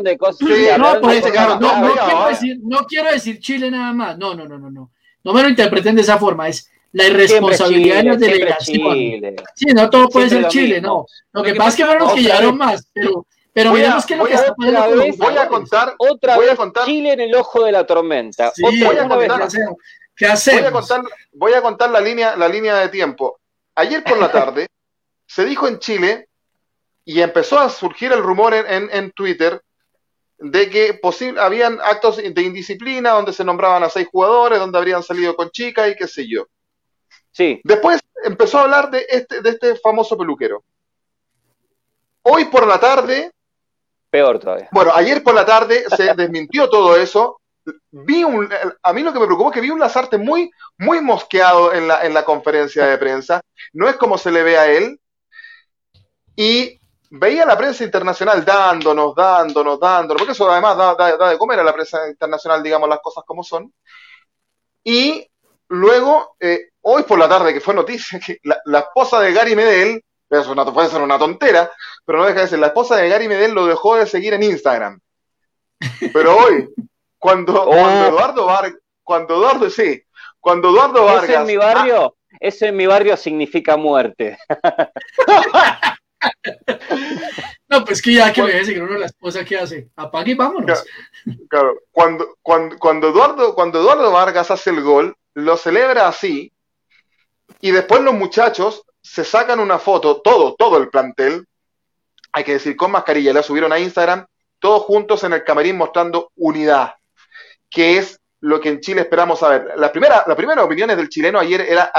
de cosas. no, pues, no, quiero decir, no quiero decir Chile nada más. No, no, no, no, no. No me lo interpreten de esa forma. Es la irresponsabilidad de las delegaciones. Sí, no todo puede ser Chile, no. Lo, que, pasa es que fueron los que llegaron más, pero, pero miremos que lo que está pasando. Voy a contar, otra voy a contar, Chile en el ojo de la tormenta. Sí, voy a contar, ¿Qué hacemos? Voy a contar, voy a contar la línea, la línea de tiempo. Ayer por la tarde (laughs) se dijo en Chile y empezó a surgir el rumor en, en, Twitter de que posible, habían actos de indisciplina donde se nombraban a seis jugadores, donde habrían salido con chicas y qué sé yo. Sí. Después empezó a hablar de este, de este famoso peluquero. Hoy por la tarde. Peor todavía. Bueno, ayer por la tarde se (laughs) desmintió todo eso. Vi un, a mí lo que me preocupó es que vi un Lazarte muy, muy mosqueado en la, en la conferencia de prensa. No es como se le ve a él. Y veía la prensa internacional dándonos, dándonos, dándonos, porque eso además da, de comer a la prensa internacional, digamos las cosas como son. Y luego, eh, hoy por la tarde, que fue noticia, que la, esposa de Gary Medel, eso puede ser una tontera, pero no deja de ser, la esposa de Gary Medel lo dejó de seguir en Instagram. Pero (laughs) hoy, cuando, oh. Eduardo Vargas, cuando Eduardo, sí, cuando Eduardo Vargas... Eso en mi barrio, eso en mi barrio significa muerte. (laughs) No, pues que ya que me seguir uno la esposa, ¿qué hace? Apague y vámonos. Claro, Cuando, cuando, cuando, Eduardo, cuando Eduardo Vargas hace el gol, lo celebra así, y después los muchachos se sacan una foto, todo, todo el plantel, hay que decir, con mascarilla, la subieron a Instagram, todos juntos en el camerín mostrando unidad, que es lo que en Chile esperamos saber. La primera, las primeras opiniones del chileno ayer era,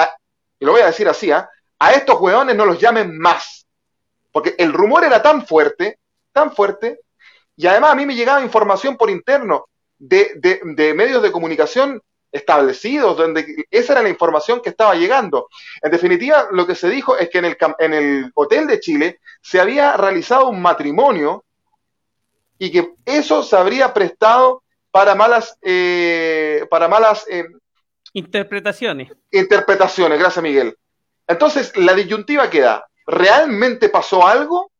y lo voy a decir así, ¿ah? a estos hueones no los llamen más porque el rumor era tan fuerte, tan fuerte, y además a mí me llegaba información por interno de, medios de comunicación establecidos, donde esa era la información que estaba llegando. En definitiva, lo que se dijo es que en el, en el Hotel de Chile se había realizado un matrimonio y que eso se habría prestado para malas, eh, para malas eh, interpretaciones. Interpretaciones, gracias Miguel. Entonces, la disyuntiva queda, ¿realmente pasó algo?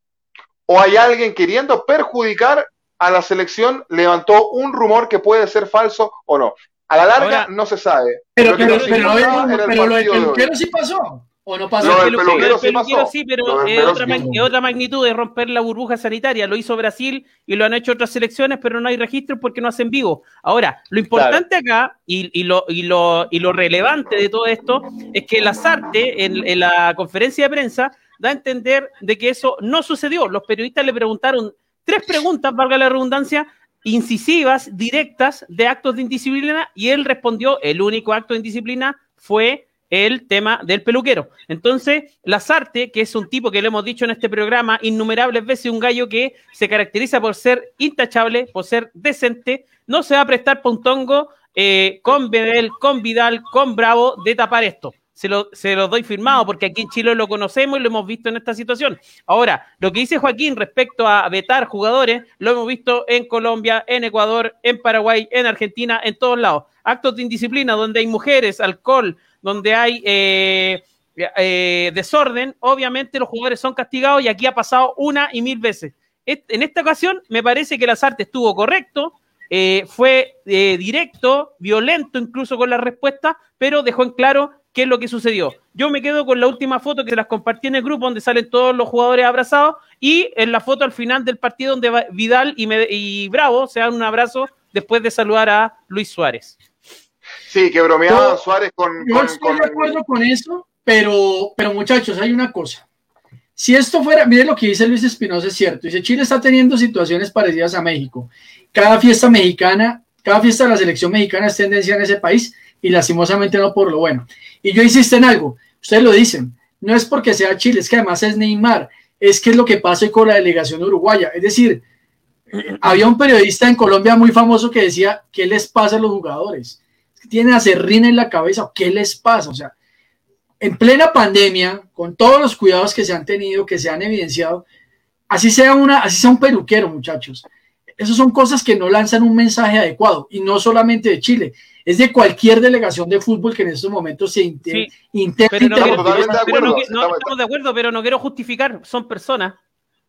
¿O hay alguien queriendo perjudicar a la selección? Levantó un rumor que puede ser falso o no. A la larga no se sabe. Pero, pero, pero, lo de sí pasó. ¿O no pasó? Lo del sí, pasó. sí, pero es otra, otra, magnitud de romper la burbuja sanitaria. Lo hizo Brasil y lo han hecho otras selecciones, pero no hay registro porque no hacen vivo. Ahora, lo importante acá y, y, lo, y, lo, y lo relevante de todo esto es que Lazarte en, en la conferencia de prensa da a entender de que eso no sucedió. Los periodistas le preguntaron tres preguntas, valga la redundancia, incisivas, directas, de actos de indisciplina, y él respondió, el único acto de indisciplina fue el tema del peluquero. Entonces, Lazarte, que es un tipo que le hemos dicho en este programa innumerables veces, un gallo que se caracteriza por ser intachable, por ser decente, no se va a prestar pontongo eh, con Bedel, con Vidal, con Bravo de tapar esto se lo, se lo doy firmado, porque aquí en Chile lo conocemos y lo hemos visto en esta situación. Ahora, lo que dice Joaquín respecto a vetar jugadores, lo hemos visto en Colombia, en Ecuador, en Paraguay, en Argentina, en todos lados. Actos de indisciplina donde hay mujeres, alcohol, donde hay eh, eh, desorden, obviamente los jugadores son castigados y aquí ha pasado una y mil veces. En esta ocasión me parece que Lazarte estuvo correcto, eh, fue directo, violento incluso con la respuesta, pero dejó en claro qué es lo que sucedió. Yo me quedo con la última foto que se las compartí en el grupo donde salen todos los jugadores abrazados y en la foto al final del partido donde Vidal y, Bravo se dan un abrazo después de saludar a Luis Suárez. Sí, que bromeaba Suárez con... Yo estoy de acuerdo con eso, pero, pero muchachos, hay una cosa. Si esto fuera, miren lo que dice Luis Espinosa, es cierto. Dice, Chile está teniendo situaciones parecidas a México. Cada fiesta mexicana, cada fiesta de la selección mexicana es tendencia en ese país y lastimosamente no por lo bueno. Y yo insisto en algo, ustedes lo dicen, no es porque sea Chile, es que además es Neymar, es que es lo que pasa con la delegación uruguaya. Es decir, (clears throat) había un periodista en Colombia muy famoso que decía, ¿qué les pasa a los jugadores? ¿Tienen acerrina en la cabeza? ¿Qué les pasa? O sea, en plena pandemia, con todos los cuidados que se han tenido, que se han evidenciado, así sea, una, así sea un peluquero, muchachos. Esas son cosas que no lanzan un mensaje adecuado y no solamente de Chile, es de cualquier delegación de fútbol que en estos momentos se intenta. pero no, estamos de acuerdo, pero no quiero justificar, son personas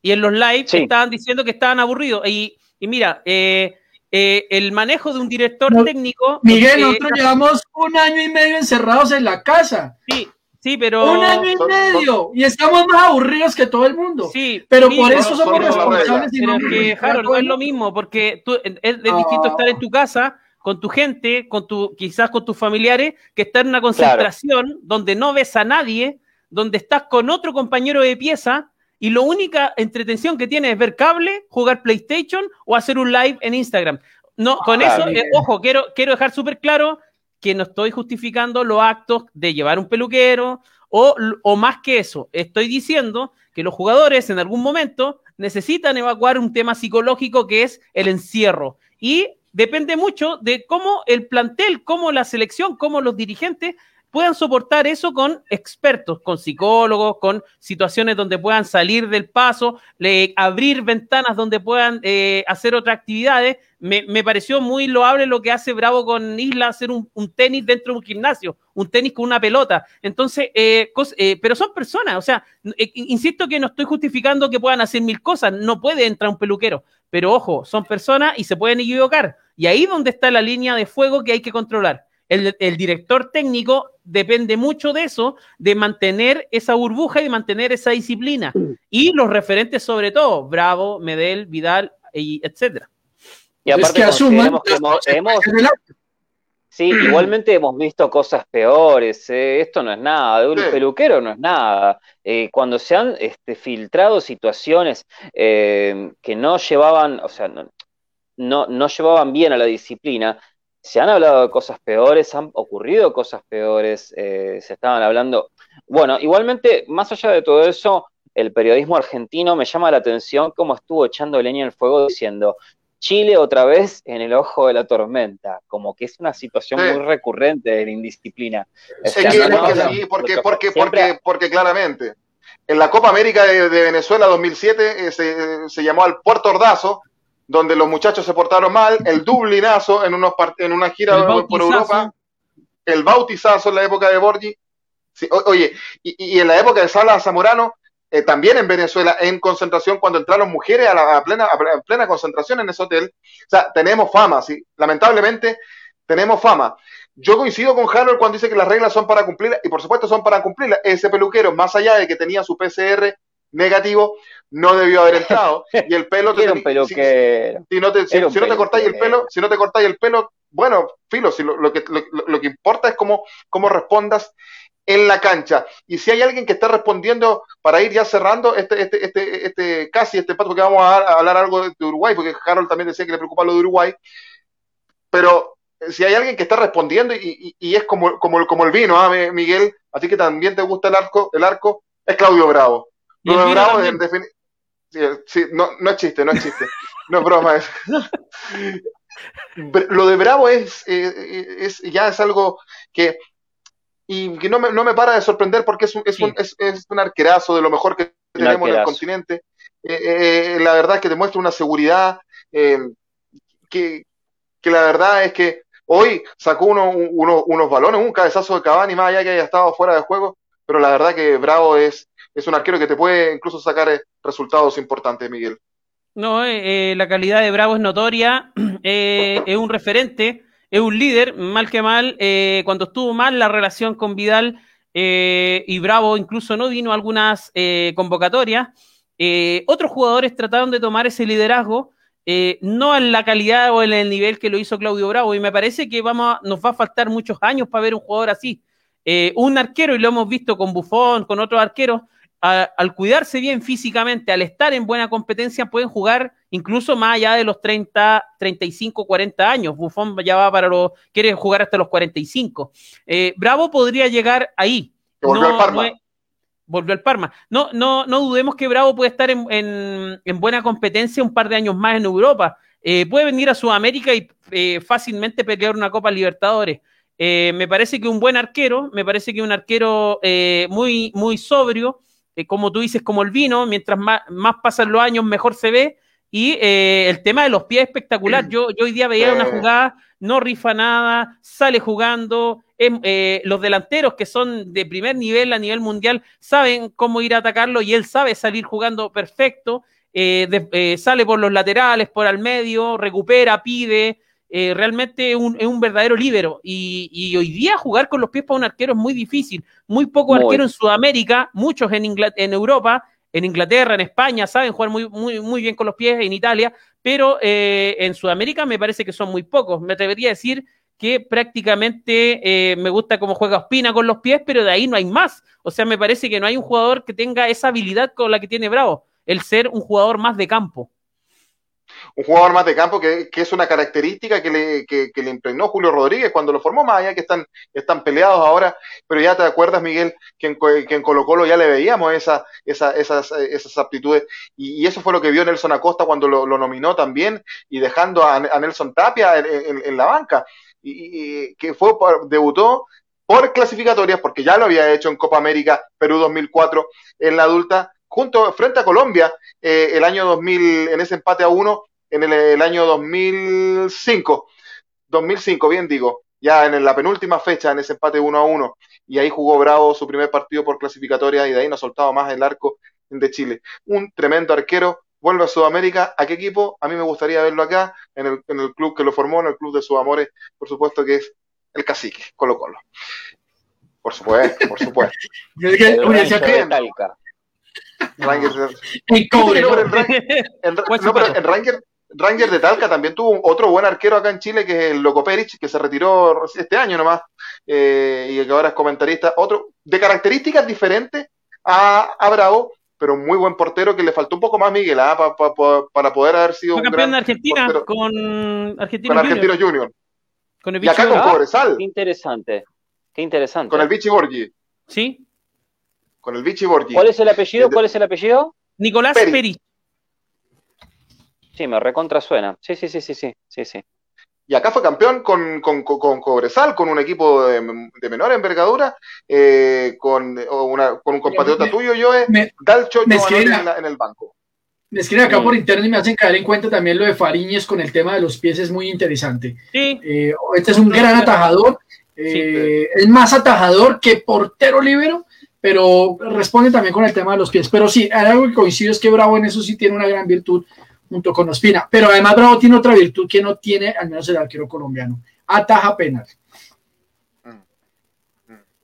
y en los lives estaban diciendo que estaban aburridos. Y, y mira, eh, eh, el manejo de un director técnico. Miguel, nosotros llevamos un año y medio encerrados en la casa. Sí, Sí, pero. Un año y medio. Y estamos más aburridos que todo el mundo. Sí. Pero por eso somos responsables. Pero que, Harold, no es lo mismo, porque tú, es, distinto estar en tu casa con tu gente, con tu, quizás con tus familiares, que estar en una concentración donde no ves a nadie, donde estás con otro compañero de pieza y la única entretención que tienes es ver cable, jugar PlayStation o hacer un live en Instagram. No, con ah, eso, eh, ojo, quiero, quiero dejar súper claro que no estoy justificando los actos de llevar un peluquero o, o más que eso, estoy diciendo que los jugadores en algún momento necesitan evacuar un tema psicológico que es el encierro. Y depende mucho de cómo el plantel, cómo la selección, cómo los dirigentes puedan soportar eso con expertos, con psicólogos, con situaciones donde puedan salir del paso, abrir ventanas donde puedan eh, hacer otras actividades. Me, pareció muy loable lo que hace Bravo con Isla, hacer un, tenis dentro de un gimnasio, un tenis con una pelota. Entonces, eh, eh, pero son personas, o sea, insisto que no estoy justificando que puedan hacer mil cosas, no puede entrar un peluquero, pero ojo, son personas y se pueden equivocar. Y ahí donde está la línea de fuego que hay que controlar. El, director técnico depende mucho de eso, de mantener esa burbuja y mantener esa disciplina. Y los referentes sobre todo, Bravo, Medel, Vidal, y etcétera. Y aparte que hemos, Sí, (clears throat) igualmente hemos visto cosas peores. ¿eh? Esto no es nada. De un peluquero no es nada. Eh, cuando se han este, filtrado situaciones eh, que no llevaban, o sea, no, no llevaban bien a la disciplina, se han hablado de cosas peores, han ocurrido cosas peores, eh, se estaban hablando. Bueno, igualmente, más allá de todo eso, el periodismo argentino me llama la atención cómo estuvo echando leña en el fuego diciendo Chile otra vez en el ojo de la tormenta, como que es una situación muy recurrente de la indisciplina. sí, porque, porque, porque, porque, claramente, en la Copa América de, Venezuela 2007 eh, se, se, llamó al Puerto Ordazo, donde los muchachos se portaron mal, el dublinazo en, unos en una gira por Europa, el bautizazo en la época de Borgi, oye, y, en la época de Sala Zamorano, eh, también en Venezuela, en concentración, cuando entraron mujeres a, la, plena, a plena concentración en ese hotel. O sea, tenemos fama, sí, lamentablemente tenemos fama. Yo coincido con Harold cuando dice que las reglas son para cumplir, y por supuesto son para cumplirlas. Ese peluquero, más allá de que tenía su PCR negativo, no debió haber entrado. (laughs) Y el pelo te, si, si, no te, si, no te cortáis el pelo, si no te cortáis el pelo, bueno, filo, si lo, que, lo, que importa es cómo, cómo respondas en la cancha. Y si hay alguien que está respondiendo para ir ya cerrando este, este, este, este casi este paso, que vamos a, hablar algo de, Uruguay, porque Harold también decía que le preocupa lo de Uruguay, pero si hay alguien que está respondiendo y, y, es como, como, como el vino, ¿ah, Miguel? Así que también te gusta el arco, el arco, es Claudio Bravo. Lo de Bravo, en sí, no, no es chiste, no es chiste. No es broma. Lo de Bravo es, eh, es, ya es algo que, y que no, me, no me para de sorprender porque es un, es, un, es, es un arquerazo de lo mejor que tenemos en el continente. Eh, eh, la verdad es que demuestra una seguridad que, que la verdad es que hoy sacó uno, unos balones, un cabezazo de Cavani, más allá que haya estado fuera de juego, pero la verdad que Bravo es, es un arquero que te puede incluso sacar eh, resultados importantes, Miguel. No, eh, eh, la calidad de Bravo es notoria, (clears throat) es un referente, es un líder, mal que mal. cuando estuvo mal la relación con Vidal y Bravo incluso no vino a algunas convocatorias, otros jugadores trataron de tomar ese liderazgo. no en la calidad o en el nivel que lo hizo Claudio Bravo, y me parece que vamos nos va a faltar muchos años para ver un jugador así. un arquero, y lo hemos visto con Bufón, con otros arqueros, al cuidarse bien físicamente, al estar en buena competencia, pueden jugar incluso más allá de los 30, 35, 40 años. Buffon ya va para los, quiere jugar hasta los 45. Eh, Bravo podría llegar ahí. Volvió al Parma. No, volvió al Parma. No, no, no dudemos que Bravo puede estar en, buena competencia un par de años más en Europa. Eh, puede venir a Sudamérica y eh, fácilmente pelear una Copa Libertadores. me parece que un buen arquero, me parece que un arquero muy, muy sobrio, eh, como tú dices, como el vino, mientras más, más pasan los años, mejor se ve. Y eh, el tema de los pies espectacular. Yo, yo hoy día veía una jugada, no rifa nada, sale jugando. Eh, los delanteros que son de primer nivel a nivel mundial saben cómo ir a atacarlo y él sabe salir jugando perfecto. sale por los laterales, por al medio, recupera, pide. Realmente es un, es un, verdadero líbero. Y, y, hoy día jugar con los pies para un arquero es muy difícil. Muy poco arquero en Sudamérica, muchos en, en Europa en Inglaterra, en España, saben jugar muy, muy, muy bien con los pies, en Italia, pero eh, en Sudamérica me parece que son muy pocos. Me atrevería a decir que prácticamente eh, me gusta cómo juega Ospina con los pies, pero de ahí no hay más. O sea, me parece que no hay un jugador que tenga esa habilidad con la que tiene Bravo, el ser un jugador más de campo un jugador más de campo que, es una característica que le, que, le, impregnó Julio Rodríguez cuando lo formó, más allá que están, están peleados ahora, pero ya te acuerdas, Miguel, que en, que en Colo Colo ya le veíamos esa, esa, esas, esas aptitudes, y, eso fue lo que vio Nelson Acosta cuando lo, nominó también, y dejando a, Nelson Tapia en, la banca, y, que fue debutó por clasificatorias, porque ya lo había hecho en Copa América Perú 2004 en la adulta, junto frente a Colombia eh, el año 2000 en ese empate a uno en el, año 2005. 2005, bien digo, ya en la penúltima fecha, en ese empate 1 a 1, y ahí jugó Bravo su primer partido por clasificatoria y de ahí no soltaba más el arco de Chile. Un tremendo arquero, vuelve a Sudamérica. ¿A qué equipo? A mí me gustaría verlo acá, en el, en el club que lo formó, en el club de sus amores, por supuesto que es el Cacique, Colo Colo. Por supuesto, por supuesto. (laughs) Ranger, (laughs) en Ranger, (laughs) Ranger de Talca también tuvo otro buen arquero acá en Chile, que es el Loco Perich, que se retiró este año nomás, eh, y que ahora es comentarista. Otro de características diferentes a, Bravo, pero muy buen portero que le faltó un poco más Miguel ¿ah? para poder haber sido un campeón de Argentina con Argentino, Junior. Con el y acá con Cobresal. Qué interesante. Qué interesante. Con el Vichy Borgi. Sí. Con el Vichy Borgi. ¿Cuál es el apellido? ¿Cuál es el apellido? Nicolás Perich. Sí, me recontrasuena. Sí, sí, sí, sí, sí, sí, sí. Y acá fue campeón con, con, con, Cobresal, con un equipo de, menor envergadura, eh, con, una, con un compatriota tuyo, Joe, Dalcho, me en, el banco. Me escriben acá por internet y me hacen caer en cuenta también lo de Fariñez con el tema de los pies, es muy interesante. Sí. Eh, este es un gran atajador, eh, es más atajador que portero libero, pero responde también con el tema de los pies. Pero sí, algo que coincido es que Bravo en eso sí tiene una gran virtud junto con Ospina. Pero además Bravo tiene otra virtud que no tiene al menos el arquero colombiano. Ataja penal.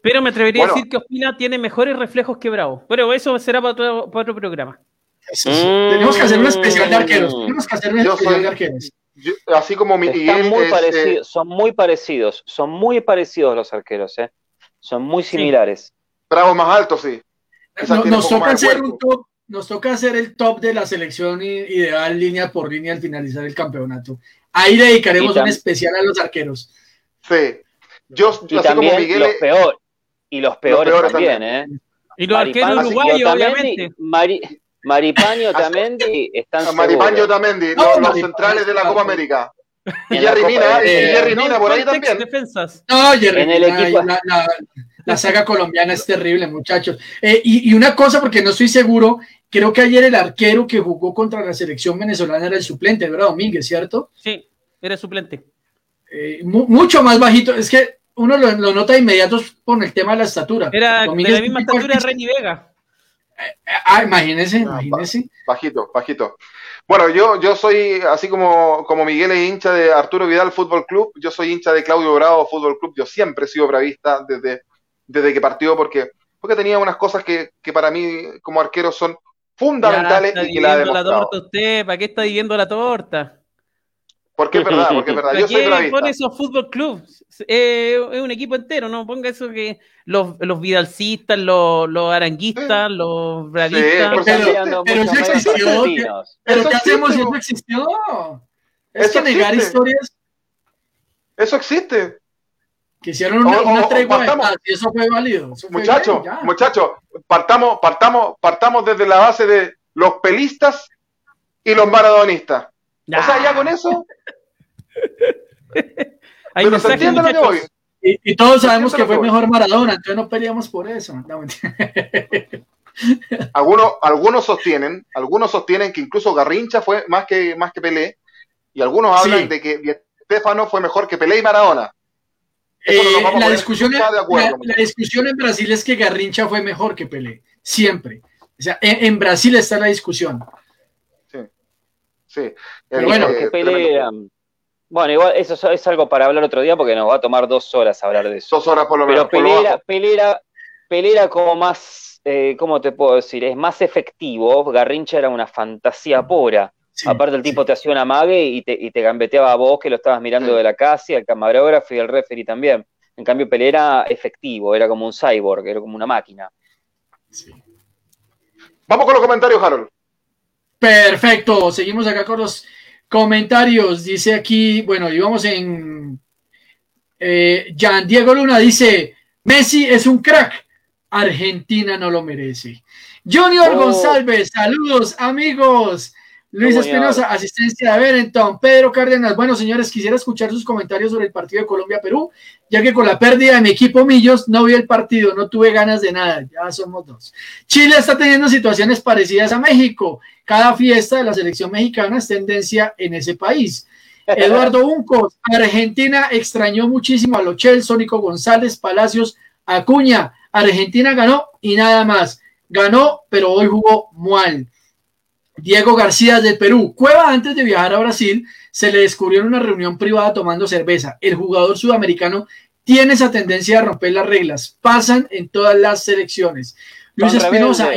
Pero me atrevería a decir que Ospina tiene mejores reflejos que Bravo. Pero eso será para otro, programa. Tenemos que hacer un especial de arqueros. Tenemos que hacer un especial de arqueros. así como Miguel muy eh, son muy parecidos, son muy parecidos los arqueros, ¿eh? son muy similares. Bravo más alto, sí. nos toca hacer un top nos toca hacer el top de la selección ideal línea por línea al finalizar el campeonato. Ahí dedicaremos un especial a los arqueros. Sí. Yo, y también como Miguel, los peor, y los peores, también, ¿eh? Y los arqueros uruguayos, obviamente. Maripaño (laughs) también están Maripaño Tamendi, los, centrales de la Copa América. Y Jerry Mina, y Jerry Mina por ahí también. Defensas. No, Jerry en el equipo. La, saga colombiana es terrible, muchachos. Eh, y, y, una cosa, porque no estoy seguro, Creo que ayer el arquero que jugó contra la selección venezolana era el suplente, ¿verdad, Domínguez, cierto? Sí, era suplente. Eh, mucho más bajito, es que uno lo, nota de inmediato con el tema de la estatura. Era de la misma estatura de Reni Vega. Eh, ah, imagínese, ah, imagínese. Bajito, bajito. Bueno, yo, yo soy, así como, como Miguel es hincha de Arturo Vidal Fútbol Club, yo soy hincha de Claudio Bravo Fútbol Club, yo siempre he sido bravista desde, desde que partió porque, porque tenía unas cosas que, que para mí como arquero son fundamentales y que la ha la torta usted, ¿para qué está viviendo la torta? Porque es verdad, porque es verdad. Yo soy bravista. pone esos fútbol clubs? Eh, es un equipo entero, no ponga eso que los, los vidalcistas, los, los aranguistas, los bravistas. Sí, pero, pero eso existió. ¿Pero qué hacemos si eso existió? Es que negar historias. Eso existe. Quisieron una, una tregua y eso fue válido. Muchachos, muchachos, partamos, partamos, partamos desde la base de los pelistas y los maradonistas. O sea, ya con eso. (laughs) Pero se entiende lo que voy. Y, y, todos sabemos que fue mejor Maradona, entonces no peleamos por eso. (laughs) algunos, algunos sostienen, algunos sostienen que incluso Garrincha fue más que, más que Pelé, y algunos hablan de que Stefano fue mejor que Pelé y Maradona. Eh, la, discusión, la, discusión en Brasil es que Garrincha fue mejor que Pelé, siempre. O sea, en, Brasil está la discusión. Sí, sí. bueno, que Pelé Bueno, igual eso es algo para hablar otro día porque nos va a tomar dos horas hablar de eso. Dos horas por lo menos. Pero Pelé, era, como más, eh, ¿cómo te puedo decir? Es más efectivo. Garrincha era una fantasía pura. Aparte el tipo te hacía una mague y te, y te gambeteaba a vos que lo estabas mirando de la casa, y al camarógrafo y el referee también. En cambio, Pelé era efectivo, era como un cyborg, era como una máquina. Vamos con los comentarios, Harold. Perfecto, seguimos acá con los comentarios. Dice aquí, bueno, íbamos en. Eh, Jan Diego Luna dice: Messi es un crack. Argentina no lo merece. Junior oh. González, saludos amigos. Luis Espinosa, asistencia de Berenton. Pedro Cárdenas, bueno, señores, quisiera escuchar sus comentarios sobre el partido de Colombia-Perú, ya que con la pérdida de mi equipo Millos no vi el partido, no tuve ganas de nada, ya somos dos. Chile está teniendo situaciones parecidas a México. Cada fiesta de la selección mexicana es tendencia en ese país. (laughs) Eduardo Uncos, Argentina extrañó muchísimo a Lochel, Sónico González, Palacios, Acuña. Argentina ganó y nada más. Ganó, pero hoy jugó mal. Diego García del Perú. Cueva antes de viajar a Brasil se le descubrió en una reunión privada tomando cerveza. El jugador sudamericano tiene esa tendencia a romper las reglas. Pasan en todas las selecciones. Luis Espinosa,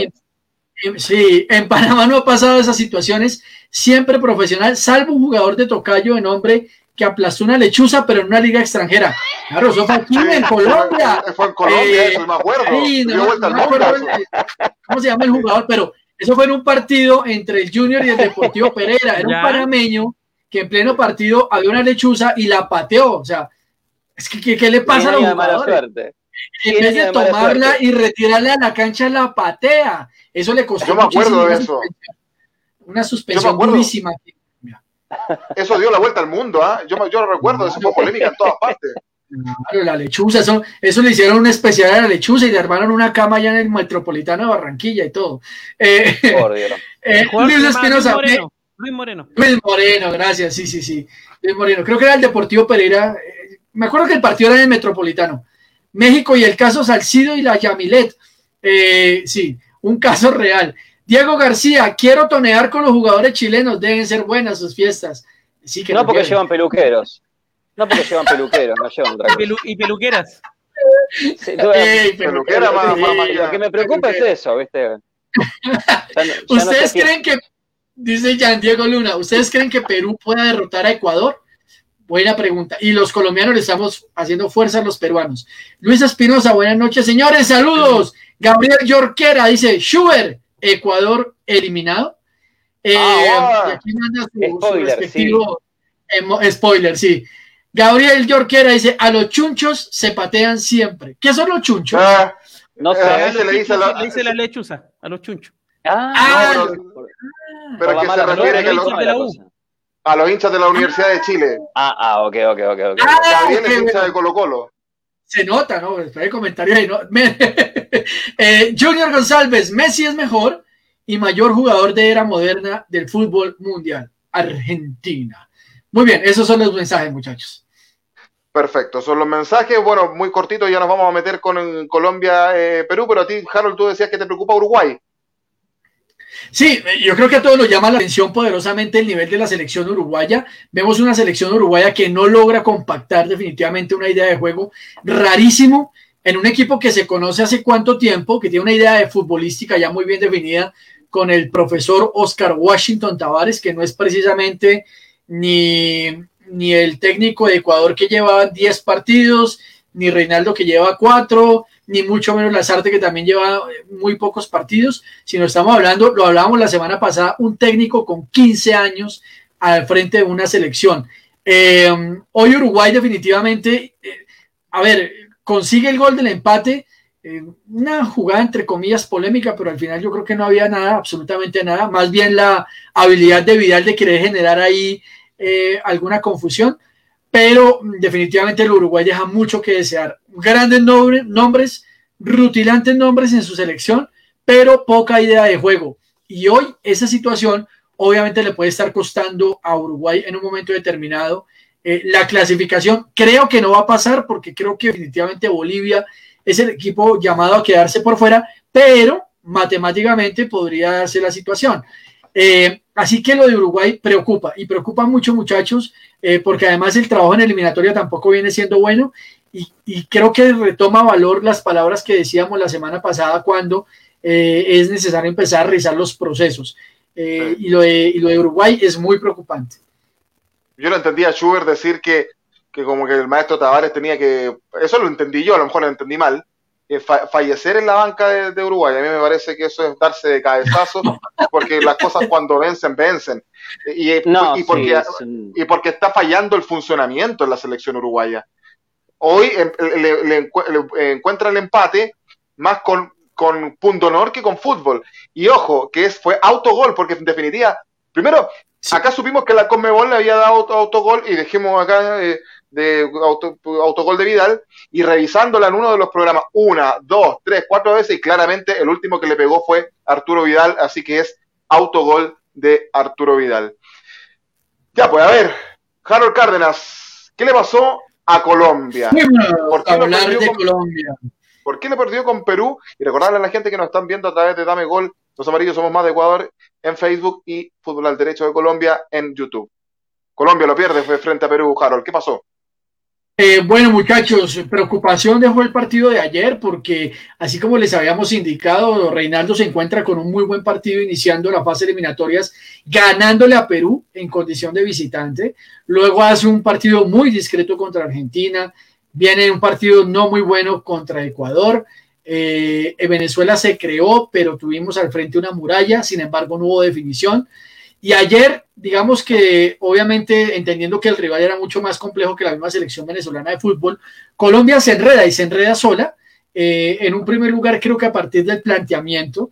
sí, en Panamá no ha pasado esas situaciones. Siempre profesional, salvo un jugador de tocayo de nombre que aplastó una lechuza, pero en una liga extranjera. Claro, eso fue aquí en Colombia. Fue en Colombia, eso me acuerdo. ¿Cómo se llama el jugador? Pero eso fue en un partido entre el Junior y el Deportivo Pereira. Era un panameño que en pleno partido había una lechuza y la pateó. O sea, es que ¿qué, le pasa a los jugadores? En vez de tomarla y retirarla a la cancha, la patea. Eso le costó. Yo me acuerdo de eso. Una suspensión durísima. Eso dio la vuelta al mundo, ¿ah? Yo, yo recuerdo, eso fue polémica en todas partes. Claro, la lechuza, eso, eso le hicieron un especial a la lechuza y le armaron una cama allá en el Metropolitano de Barranquilla y todo. Eh, (laughs) eh, Luis Espinosa. Luis Moreno. Luis Moreno, gracias, sí, sí, sí. Luis Moreno, creo que era el Deportivo Pereira. Eh, me acuerdo que el partido era en el Metropolitano. México y el caso Salcido y la Yamilet. sí, un caso real. Diego García, quiero tonear con los jugadores chilenos, deben ser buenas sus fiestas. Sí, que no porque llevan peluqueros. No porque llevan peluqueros, no llevan otra ¿Y, peluqueras? peluquera más, Lo que me preocupa es eso, ¿viste? ¿Ustedes creen que, dice Jan Diego Luna, ¿ustedes creen que Perú pueda derrotar a Ecuador? Buena pregunta. Y los colombianos le estamos haciendo fuerza a los peruanos. Luis Espinosa, buenas noches, señores, saludos. Gabriel Yorquera dice, Schubert, Ecuador eliminado. Eh, ah, aquí manda su, respectivo spoiler, sí. Gabriel Yorquera dice, a los chunchos se patean siempre. ¿Qué son los chunchos? Ah, no sé. Eh, le, dice la, le dice la lechuza, a los chunchos. Ah, ah pero, que se refiere a, los, a los hinchas de la Universidad de Chile. Ah, ah, ok, ok, ok. okay. Ah, Gabriel es hincha de Colo Colo. Se nota, ¿no? Hay comentarios ahí, ¿no? (laughs) eh, Junior González, Messi es mejor y mayor jugador de era moderna del fútbol mundial. Argentina. Muy bien, esos son los mensajes, muchachos. Perfecto, son los mensajes. Bueno, muy cortito, ya nos vamos a meter con Colombia-Perú, eh, pero a ti, Harold, tú decías que te preocupa Uruguay. Sí, yo creo que a todos nos llama la atención poderosamente el nivel de la selección uruguaya. Vemos una selección uruguaya que no logra compactar definitivamente una idea de juego rarísimo en un equipo que se conoce hace cuánto tiempo, que tiene una idea de futbolística ya muy bien definida con el profesor Oscar Washington Tavares, que no es precisamente ni ni el técnico de Ecuador que llevaba 10 partidos, ni Reinaldo que lleva 4, ni mucho menos Lazarte que también lleva eh, muy pocos partidos, sino estamos hablando, lo hablábamos la semana pasada, un técnico con 15 años al frente de una selección. Eh, hoy Uruguay definitivamente, eh, a ver, consigue el gol del empate, una jugada entre comillas polémica, pero al final yo creo que no había nada, absolutamente nada, más bien la habilidad de Vidal de querer generar ahí eh, alguna confusión, pero definitivamente el Uruguay deja mucho que desear. Grandes nombres, rutilantes nombres en su selección, pero poca idea de juego. Y hoy esa situación obviamente le puede estar costando a Uruguay en un momento determinado eh, la clasificación. Creo que no va a pasar porque creo que definitivamente Bolivia es el equipo llamado a quedarse por fuera, pero matemáticamente podría darse la situación. Eh, así que lo de Uruguay preocupa y preocupa mucho muchachos, eh, porque además el trabajo en eliminatoria tampoco viene siendo bueno y, y, creo que retoma valor las palabras que decíamos la semana pasada cuando es necesario empezar a revisar los procesos. Eh, y, lo de, y, lo de, Uruguay es muy preocupante. Yo lo entendí a Schubert decir que, que, como que el maestro Tavares tenía que, eso lo entendí yo, a lo mejor lo entendí mal, fallecer en la banca de, Uruguay. A mí me parece que eso es darse de cabezazo, (laughs) porque las cosas cuando vencen, vencen. Y, y, porque, y porque está fallando el funcionamiento en la selección uruguaya. Hoy em, le, le encuentra el empate más con con punto honor que con fútbol. Y ojo, que es, fue autogol, porque en definitiva, primero, acá supimos que la Conmebol le había dado autogol y dejemos acá eh, de autogol de Vidal y revisándola en uno de los programas una, dos, tres, cuatro veces y claramente el último que le pegó fue Arturo Vidal, así que es autogol de Arturo Vidal. Ya, pues a ver, Harold Cárdenas, ¿qué le pasó a Colombia? ¿Por qué hablar de Colombia? ¿Por qué le perdió con Perú? Y recordarle a la gente que nos están viendo a través de Dame Gol, los amarillos somos más de Ecuador en Facebook y Fútbol al Derecho de Colombia en YouTube. Colombia lo pierde frente a Perú, Harold. ¿Qué pasó? Eh, bueno, muchachos, preocupación dejó el partido de ayer porque, así como les habíamos indicado, Reinaldo se encuentra con un muy buen partido iniciando la fase eliminatorias, ganándole a Perú en condición de visitante. Luego hace un partido muy discreto contra Argentina, Viene un partido no muy bueno contra Ecuador. Eh, en Venezuela se creó, pero tuvimos al frente una muralla, sin embargo no hubo definición. Y ayer, digamos que obviamente entendiendo que el rival era mucho más complejo que la misma selección venezolana de fútbol, Colombia se enreda y se enreda sola. Eh, en un primer lugar, creo que a partir del planteamiento,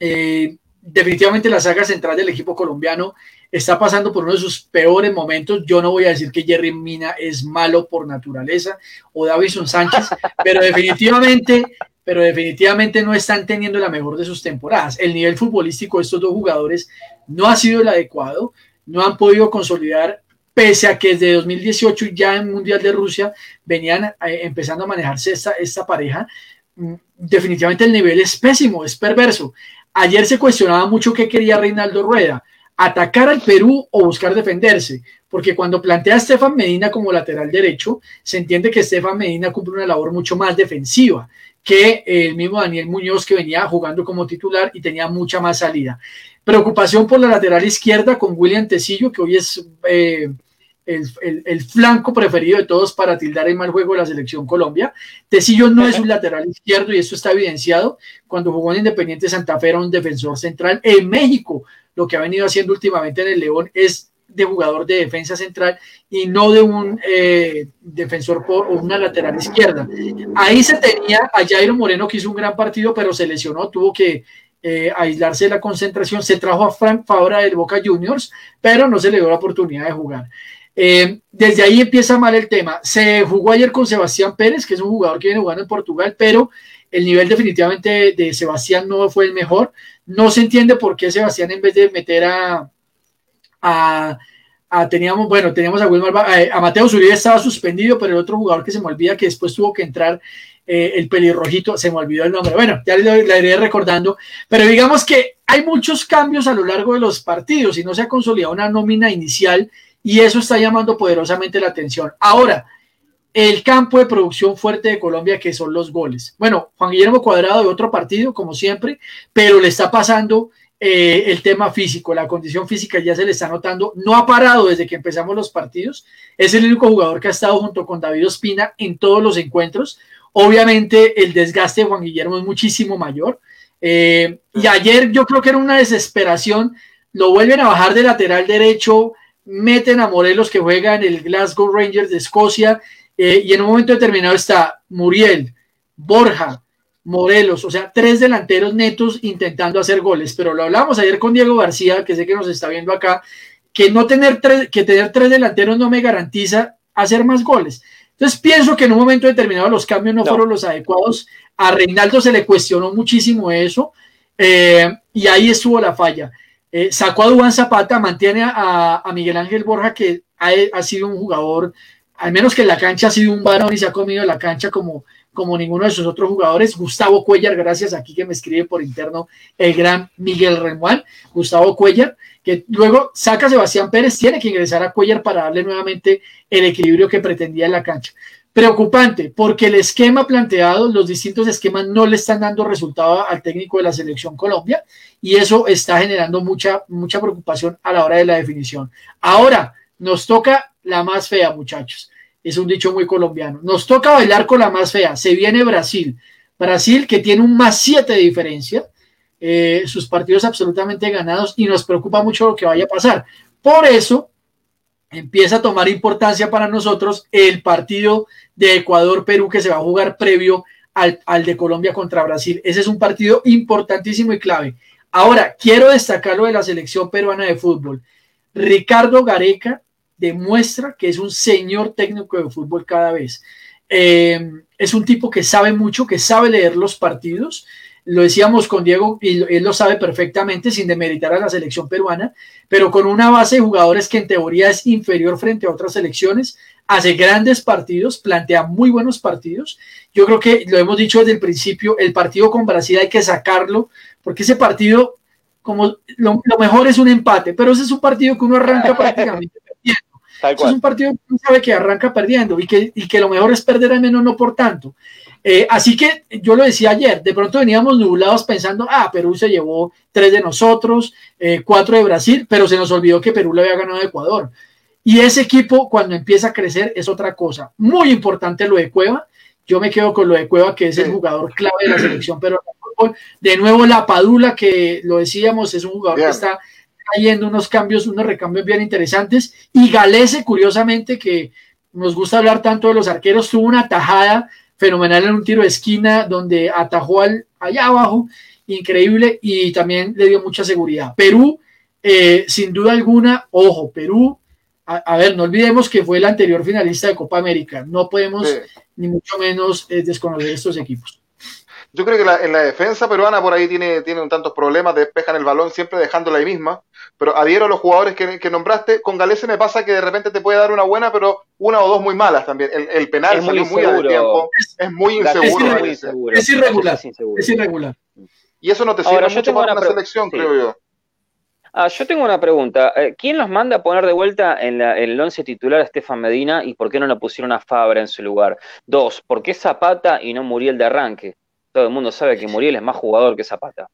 eh, definitivamente la saga central del equipo colombiano está pasando por uno de sus peores momentos. Yo no voy a decir que Jerry Mina es malo por naturaleza o Davison Sánchez, (laughs) pero definitivamente, pero definitivamente no están teniendo la mejor de sus temporadas. El nivel futbolístico de estos dos jugadores no ha sido el adecuado, no han podido consolidar pese a que desde 2018 ya en Mundial de Rusia venían eh, empezando a manejarse esta, pareja, mm, definitivamente el nivel es pésimo, es perverso. Ayer se cuestionaba mucho qué quería Reinaldo Rueda, atacar al Perú o buscar defenderse, porque cuando plantea a Estefan Medina como lateral derecho, se entiende que Estefan Medina cumple una labor mucho más defensiva que el mismo Daniel Muñoz que venía jugando como titular y tenía mucha más salida. Preocupación por la lateral izquierda con William Tecillo, que hoy es eh, el, flanco preferido de todos para tildar el mal juego de la selección Colombia. Tecillo no es un lateral izquierdo y esto está evidenciado. Cuando jugó en Independiente Santa Fe era un defensor central. En México, lo que ha venido haciendo últimamente en el León es de jugador de defensa central y no de un eh, defensor por una lateral izquierda. Ahí se tenía a Jairo Moreno que hizo un gran partido, pero se lesionó, tuvo que eh, aislarse de la concentración. Se trajo a Frank Fabra del Boca Juniors, pero no se le dio la oportunidad de jugar. Eh, desde ahí empieza mal el tema. Se jugó ayer con Sebastián Pérez, que es un jugador que viene jugando en Portugal, pero el nivel definitivamente de, Sebastián no fue el mejor. No se entiende por qué Sebastián en vez de meter a, a, teníamos, bueno, teníamos a Wilmar, a, Mateo Zuribe estaba suspendido, pero el otro jugador que se me olvida que después tuvo que entrar eh, el pelirrojito, se me olvidó el nombre. Bueno, ya le, le iré recordando, pero digamos que hay muchos cambios a lo largo de los partidos y no se ha consolidado una nómina inicial y eso está llamando poderosamente la atención. Ahora, el campo de producción fuerte de Colombia, que son los goles. Bueno, Juan Guillermo Cuadrado de otro partido, como siempre, pero le está pasando eh, el tema físico, la condición física ya se le está notando. No ha parado desde que empezamos los partidos. Es el único jugador que ha estado junto con David Ospina en todos los encuentros. Obviamente el desgaste de Juan Guillermo es muchísimo mayor. Eh, y ayer yo creo que era una desesperación. Lo vuelven a bajar de lateral derecho meten a Morelos que juega en el Glasgow Rangers de Escocia eh, y en un momento determinado está Muriel, Borja, Morelos, o sea, tres delanteros netos intentando hacer goles, pero lo hablamos ayer con Diego García, que sé que nos está viendo acá, que no tener tres, que tener tres delanteros no me garantiza hacer más goles. Entonces pienso que en un momento determinado los cambios no, fueron los adecuados. A Reinaldo se le cuestionó muchísimo eso eh, y ahí estuvo la falla. Eh, sacó a Dubán Zapata, mantiene a, Miguel Ángel Borja, que ha, sido un jugador, al menos que en la cancha ha sido un varón y se ha comido la cancha como, como ninguno de sus otros jugadores. Gustavo Cuellar, gracias aquí que me escribe por interno el gran Miguel Remuán. Gustavo Cuellar, que luego saca a Sebastián Pérez, tiene que ingresar a Cuellar para darle nuevamente el equilibrio que pretendía en la cancha. Preocupante, porque el esquema planteado, los distintos esquemas no le están dando resultado al técnico de la selección Colombia y eso está generando mucha, mucha preocupación a la hora de la definición. Ahora, nos toca la más fea, muchachos. Es un dicho muy colombiano. Nos toca bailar con la más fea. Se viene Brasil. Brasil que tiene un más 7 de diferencia. Eh, sus partidos absolutamente ganados y nos preocupa mucho lo que vaya a pasar. Por eso, empieza a tomar importancia para nosotros el partido de Ecuador-Perú que se va a jugar previo al, de Colombia contra Brasil. Ese es un partido importantísimo y clave. Ahora, quiero destacar lo de la selección peruana de fútbol. Ricardo Gareca demuestra que es un señor técnico de fútbol cada vez. Eh, es un tipo que sabe mucho, que sabe leer los partidos, lo decíamos con Diego y él lo sabe perfectamente sin demeritar a la selección peruana, pero con una base de jugadores que en teoría es inferior frente a otras selecciones, hace grandes partidos, plantea muy buenos partidos. Yo creo que lo hemos dicho desde el principio, el partido con Brasil hay que sacarlo, porque ese partido, como lo, mejor es un empate, pero ese es un partido que uno arranca (laughs) prácticamente es un partido que uno sabe que arranca perdiendo y que, y que lo mejor es perder al menos no por tanto. Eh, así que yo lo decía ayer, de pronto veníamos nublados pensando, ah, Perú se llevó tres de nosotros, eh, cuatro de Brasil, pero se nos olvidó que Perú le había ganado a Ecuador. Y ese equipo cuando empieza a crecer es otra cosa. Muy importante lo de Cueva. Yo me quedo con lo de Cueva, que es el jugador clave de la selección pero De nuevo, la Padula, que lo decíamos, es un jugador que está trayendo unos cambios, unos recambios bien interesantes. Y Galese, curiosamente, que nos gusta hablar tanto de los arqueros, tuvo una tajada fenomenal en un tiro de esquina donde atajó al, allá abajo, increíble y también le dio mucha seguridad. Perú, eh, sin duda alguna, ojo, Perú, a, ver, no olvidemos que fue el anterior finalista de Copa América, no podemos ni mucho menos eh, desconocer estos equipos. Yo creo que en la defensa peruana por ahí tiene, tiene un tantos problemas, despejan el balón siempre dejándola ahí misma, pero adhiero a los jugadores que, nombraste, con Galese me pasa que de repente te puede dar una buena, pero una o dos muy malas también. El, penal es salió muy, muy tiempo, es, muy inseguro. Es, irregular, es irregular. Y eso no te sirve mucho para una, selección, creo yo. Ah, yo tengo una pregunta. Eh, ¿Quién los manda a poner de vuelta en, el once titular a Estefan Medina y por qué no lo pusieron a Fabra en su lugar? Dos, ¿por qué Zapata y no Muriel de arranque? todo el mundo sabe que Muriel es más jugador que Zapata.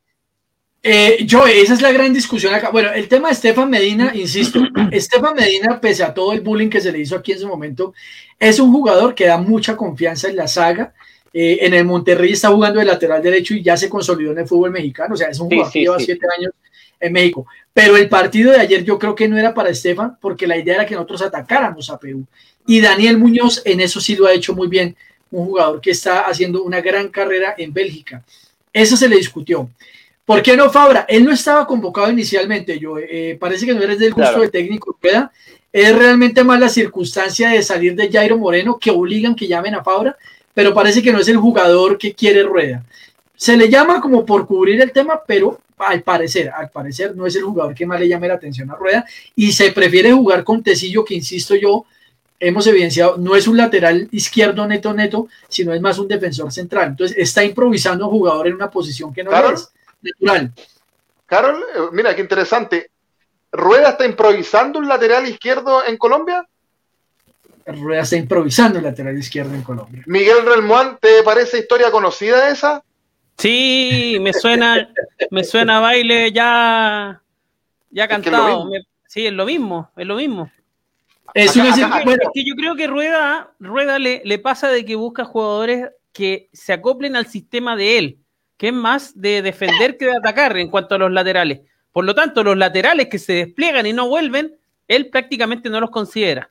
Eh, yo, esa es la gran discusión acá. Bueno, el tema de Estefan Medina, insisto, (clears throat) Estefan Medina, pese a todo el bullying que se le hizo aquí en su momento, es un jugador que da mucha confianza en la saga. Eh, en el Monterrey está jugando de lateral derecho y ya se consolidó en el fútbol mexicano. O sea, es un jugador que lleva siete años en México. Pero el partido de ayer yo creo que no era para Estefan, porque la idea era que nosotros atacáramos a Perú. Y Daniel Muñoz en eso sí lo ha hecho muy bien un jugador que está haciendo una gran carrera en Bélgica. Eso se le discutió. ¿Por qué no Fabra? Él no estaba convocado inicialmente, yo eh, parece que no eres del gusto de técnico, ¿verdad? Es realmente más la circunstancia de salir de Jairo Moreno que obligan que llamen a Fabra, pero parece que no es el jugador que quiere Rueda. Se le llama como por cubrir el tema, pero al parecer, al parecer no es el jugador que más le llame la atención a Rueda y se prefiere jugar con Tecillo, que insisto yo, hemos evidenciado, no es un lateral izquierdo neto neto, sino es más un defensor central. Entonces está improvisando un jugador en una posición que no es natural. Carol, eh, mira qué interesante. ¿Rueda está improvisando un lateral izquierdo en Colombia? Rueda está improvisando un lateral izquierdo en Colombia. Miguel Relmuán, ¿te parece historia conocida esa? Sí, me suena, me suena baile ya, ya cantado. sí, es lo mismo, es lo mismo. Es que yo creo que Rueda, Rueda le, le, pasa de que busca jugadores que se acoplen al sistema de él, que es más de defender que de atacar en cuanto a los laterales. Por lo tanto, los laterales que se despliegan y no vuelven, él prácticamente no los considera.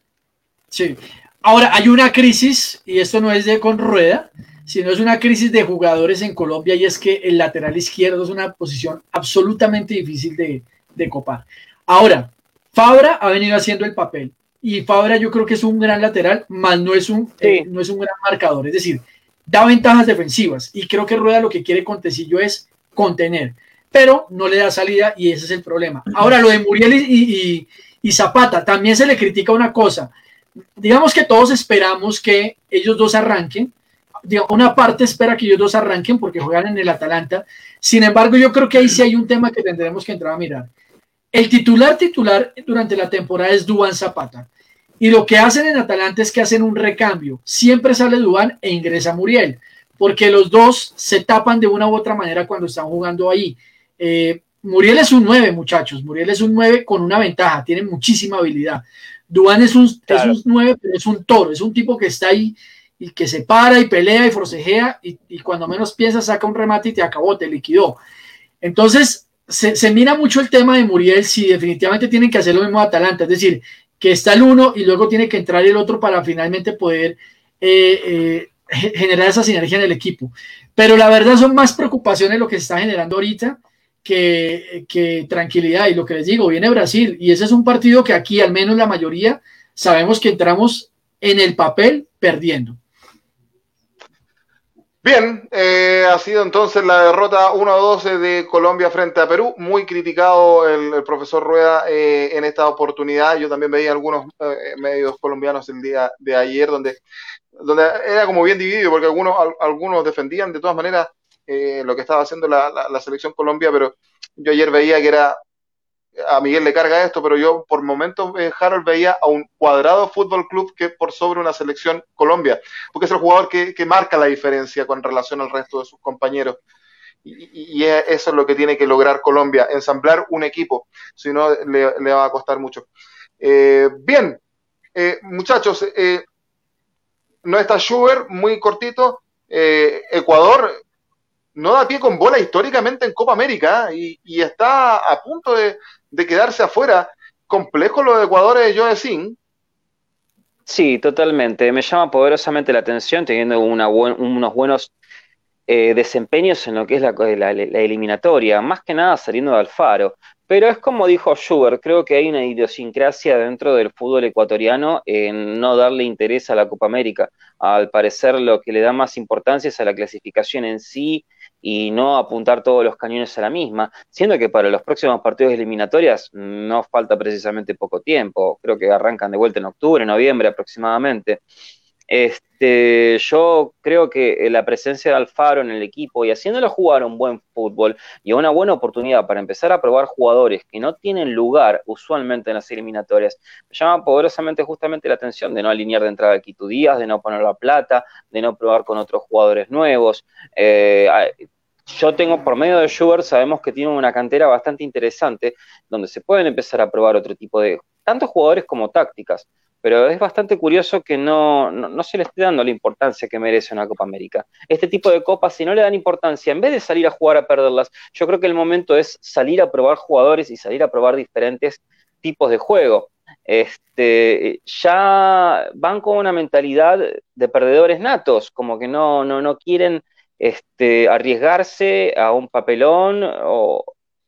Sí. Ahora, hay una crisis, y esto no es de con Rueda, sino es una crisis de jugadores en Colombia, y es que el lateral izquierdo es una posición absolutamente difícil de, de copar. Ahora, Fabra ha venido haciendo el papel y Fabra yo creo que es un gran lateral, más no es un, eh, no es un gran marcador. Es decir, da ventajas defensivas y creo que Rueda lo que quiere con Tecillo es contener, pero no le da salida y ese es el problema. Ahora, lo de Muriel y, y Zapata, también se le critica una cosa. Digamos que todos esperamos que ellos dos arranquen, una parte espera que ellos dos arranquen porque juegan en el Atalanta. Sin embargo, yo creo que ahí sí hay un tema que tendremos que entrar a mirar. El titular titular durante la temporada es Duan Zapata. Y lo que hacen en Atalanta es que hacen un recambio. Siempre sale Duan e ingresa Muriel, porque los dos se tapan de una u otra manera cuando están jugando ahí. Eh, Muriel es un 9, muchachos. Muriel es un 9 con una ventaja, tiene muchísima habilidad. Duan es un, es un 9, pero es un toro, es un tipo que está ahí y que se para y pelea y forcejea y, y cuando menos piensa saca un remate y te acabó, te liquidó. Entonces, se, mira mucho el tema de Muriel si definitivamente tienen que hacer lo mismo a Atalanta, es decir, que está el uno y luego tiene que entrar el otro para finalmente poder eh, eh, (laughs) generar esa sinergia en el equipo. Pero la verdad son más preocupaciones lo que se está generando ahorita que, que tranquilidad. Y lo que les digo, viene Brasil y ese es un partido que aquí al menos la mayoría sabemos que entramos en el papel perdiendo. Bien, eh, ha sido entonces la derrota 1-12 de Colombia frente a Perú. Muy criticado el, profesor Rueda eh, en esta oportunidad. Yo también veía algunos eh, medios colombianos el día de ayer donde, donde era como bien dividido porque algunos, algunos defendían de todas maneras lo que estaba haciendo la selección Colombia, pero yo ayer veía que era a Miguel le carga esto, pero yo por momentos, eh, Harold, veía a un cuadrado fútbol club que por sobre una selección Colombia, porque es el jugador que, marca la diferencia con relación al resto de sus compañeros. Y, eso es lo que tiene que lograr Colombia, ensamblar un equipo, si no le, va a costar mucho. Eh, bien, eh, muchachos, no está Schubert, muy cortito. Ecuador no da pie con bola históricamente en Copa América y, y está a punto de, quedarse afuera. Complejo lo de Ecuador de Joe Sin. Sí, totalmente. Me llama poderosamente la atención teniendo unos buenos eh, desempeños en lo que es la, la, eliminatoria, más que nada saliendo de Alfaro. Pero es como dijo Schubert, creo que hay una idiosincrasia dentro del fútbol ecuatoriano en no darle interés a la Copa América. Al parecer lo que le da más importancia es a la clasificación en sí y no apuntar todos los cañones a la misma, siendo que para los próximos partidos eliminatorias no falta precisamente poco tiempo, creo que arrancan de vuelta en octubre, noviembre aproximadamente. Este, yo creo que la presencia de Alfaro en el equipo y haciéndolo jugar un buen fútbol y una buena oportunidad para empezar a probar jugadores que no tienen lugar usualmente en las eliminatorias, llama poderosamente justamente la atención de no alinear de entrada a Quito Díaz, de no poner la plata, de no probar con otros jugadores nuevos. Eh, yo tengo, por medio de Schubert, sabemos que tiene una cantera bastante interesante, donde se pueden empezar a probar otro tipo de, tanto jugadores como tácticas, pero es bastante curioso que no, no, se le esté dando la importancia que merece una Copa América. Este tipo de copas, si no le dan importancia, en vez de salir a jugar a perderlas, yo creo que el momento es salir a probar jugadores y salir a probar diferentes tipos de juego. Este, ya van con una mentalidad de perdedores natos, como que no, no, no quieren este, arriesgarse a un papelón o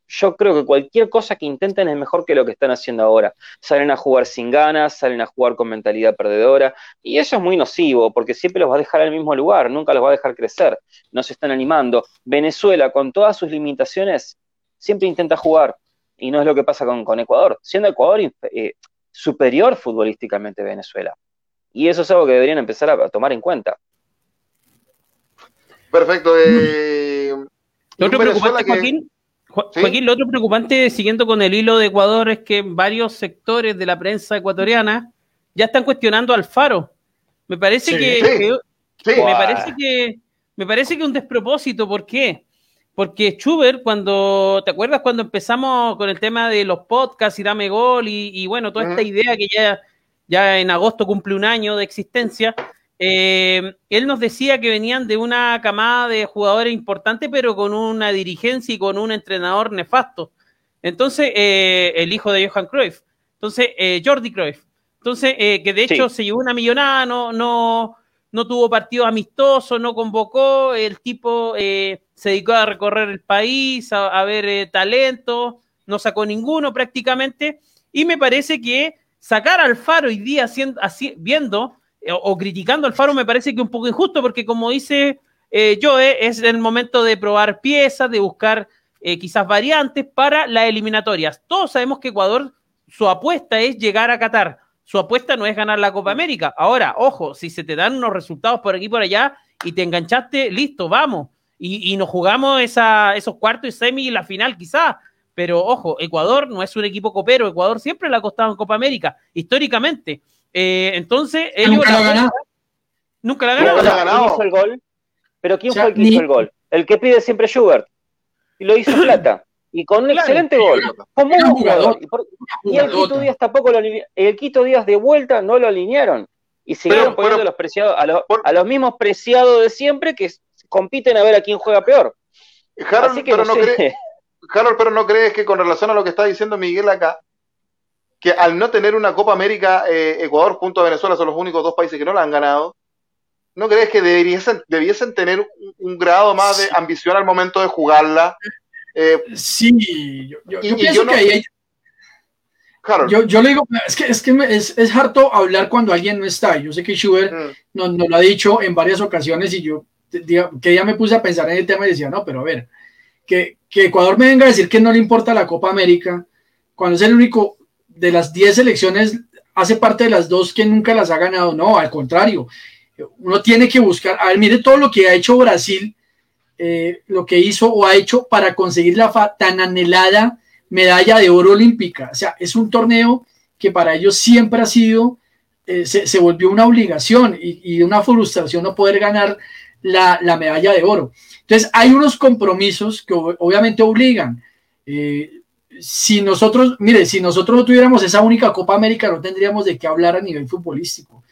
yo creo que cualquier cosa que intenten es mejor que lo que están haciendo ahora. Salen a jugar sin ganas, salen a jugar con mentalidad perdedora y eso es muy nocivo porque siempre los va a dejar el mismo lugar, nunca los va a dejar crecer, no se están animando. Venezuela, con todas sus limitaciones, siempre intenta jugar y no es lo que pasa con, Ecuador, siendo Ecuador eh, superior futbolísticamente a Venezuela. Y eso es algo que deberían empezar a tomar en cuenta. Perfecto. Eh, lo otro preocupante, Joaquín, Joaquín, lo otro preocupante, siguiendo con el hilo de Ecuador, es que varios sectores de la prensa ecuatoriana ya están cuestionando al Faro. Me parece que, me parece que me parece que un despropósito. ¿Por qué? Porque Schubert, cuando, ¿te acuerdas cuando empezamos con el tema de los podcasts y dame gol y, bueno, toda esta idea que ya, ya en agosto cumple un año de existencia? Eh, él nos decía que venían de una camada de jugadores importantes, pero con una dirigencia y con un entrenador nefasto. Entonces, eh, el hijo de Johan Cruyff. Entonces, eh, Jordi Cruyff. Entonces, que de hecho se llevó una millonada, no, no, no tuvo partido amistoso, no convocó, el tipo se dedicó a recorrer el país, a, a ver talento, no sacó ninguno prácticamente, y me parece que sacar al Faro hoy día así, viendo o, criticando al Faro me parece que un poco injusto porque como dice eh, Joe, es el momento de probar piezas, de buscar eh, quizás variantes para las eliminatorias. Todos sabemos que Ecuador, su apuesta es llegar a Qatar. Su apuesta no es ganar la Copa América. Ahora, ojo, si se te dan unos resultados por aquí y por allá y te enganchaste, listo, vamos. Y, nos jugamos esa, esos cuartos y semi y la final quizás. Pero ojo, Ecuador no es un equipo copero. Ecuador siempre le ha costado en Copa América, históricamente. Eh, entonces, nunca la, ha ganado. Nunca la ganado. hizo el gol? Pero ¿quién fue el que hizo el gol? El que pide siempre Schubert. Y lo hizo (laughs) Plata. Y con un excelente gol. Como un jugador. Y, el Quito Díaz tampoco lo El Quito Díaz de vuelta no lo alinearon. Y siguieron poniendo los preciados, a, los, a los mismos preciados de siempre que compiten a ver a quién juega peor. Harold, pero no, pero no crees que con relación a lo que está diciendo Miguel acá, que al no tener una Copa América, eh, Ecuador junto a Venezuela son los únicos dos países que no la han ganado, ¿no crees que debiesen, debiesen tener un, grado más de ambición al momento de jugarla? Eh, sí, yo, pienso que ahí hay... Yo, yo, le digo, es que, es, que es, es, harto hablar cuando alguien no está. Yo sé que Schubert mm. nos, lo ha dicho en varias ocasiones y yo que ya me puse a pensar en el tema y decía, no, pero a ver, que, que Ecuador me venga a decir que no le importa la Copa América, cuando es el único de las 10 selecciones, hace parte de las dos que nunca las ha ganado. No, al contrario, uno tiene que buscar, a ver, mire todo lo que ha hecho Brasil, eh, lo que hizo o ha hecho para conseguir la tan anhelada medalla de oro olímpica. O sea, es un torneo que para ellos siempre ha sido, eh, se, volvió una obligación y, una frustración no poder ganar la, medalla de oro. Entonces, hay unos compromisos que obviamente obligan. Eh, si nosotros, mire, si nosotros no tuviéramos esa única Copa América, no tendríamos de qué hablar a nivel futbolístico.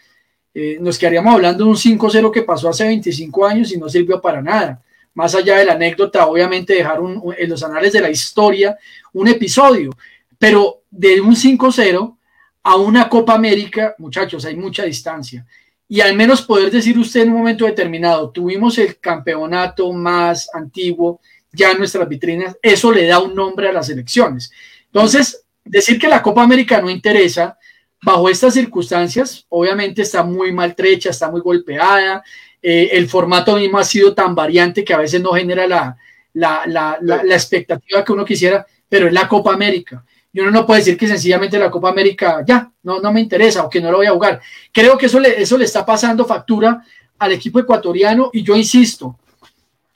Eh, nos quedaríamos hablando de un 5-0 que pasó hace 25 años y no sirvió para nada. Más allá de la anécdota, obviamente dejar en los anales de la historia un episodio, pero de un 5-0 a una Copa América, muchachos, hay mucha distancia. Y al menos poder decir usted en un momento determinado, tuvimos el campeonato más antiguo ya nuestras vitrinas, eso le da un nombre a las elecciones. Entonces, decir que la Copa América no interesa, bajo estas circunstancias, obviamente está muy maltrecha, está muy golpeada, eh, el formato mismo ha sido tan variante que a veces no genera la, la, la, expectativa que uno quisiera, pero es la Copa América. Y uno no puede decir que sencillamente la Copa América ya no, no me interesa o que no lo voy a jugar. Creo que eso le, eso le está pasando factura al equipo ecuatoriano y yo insisto,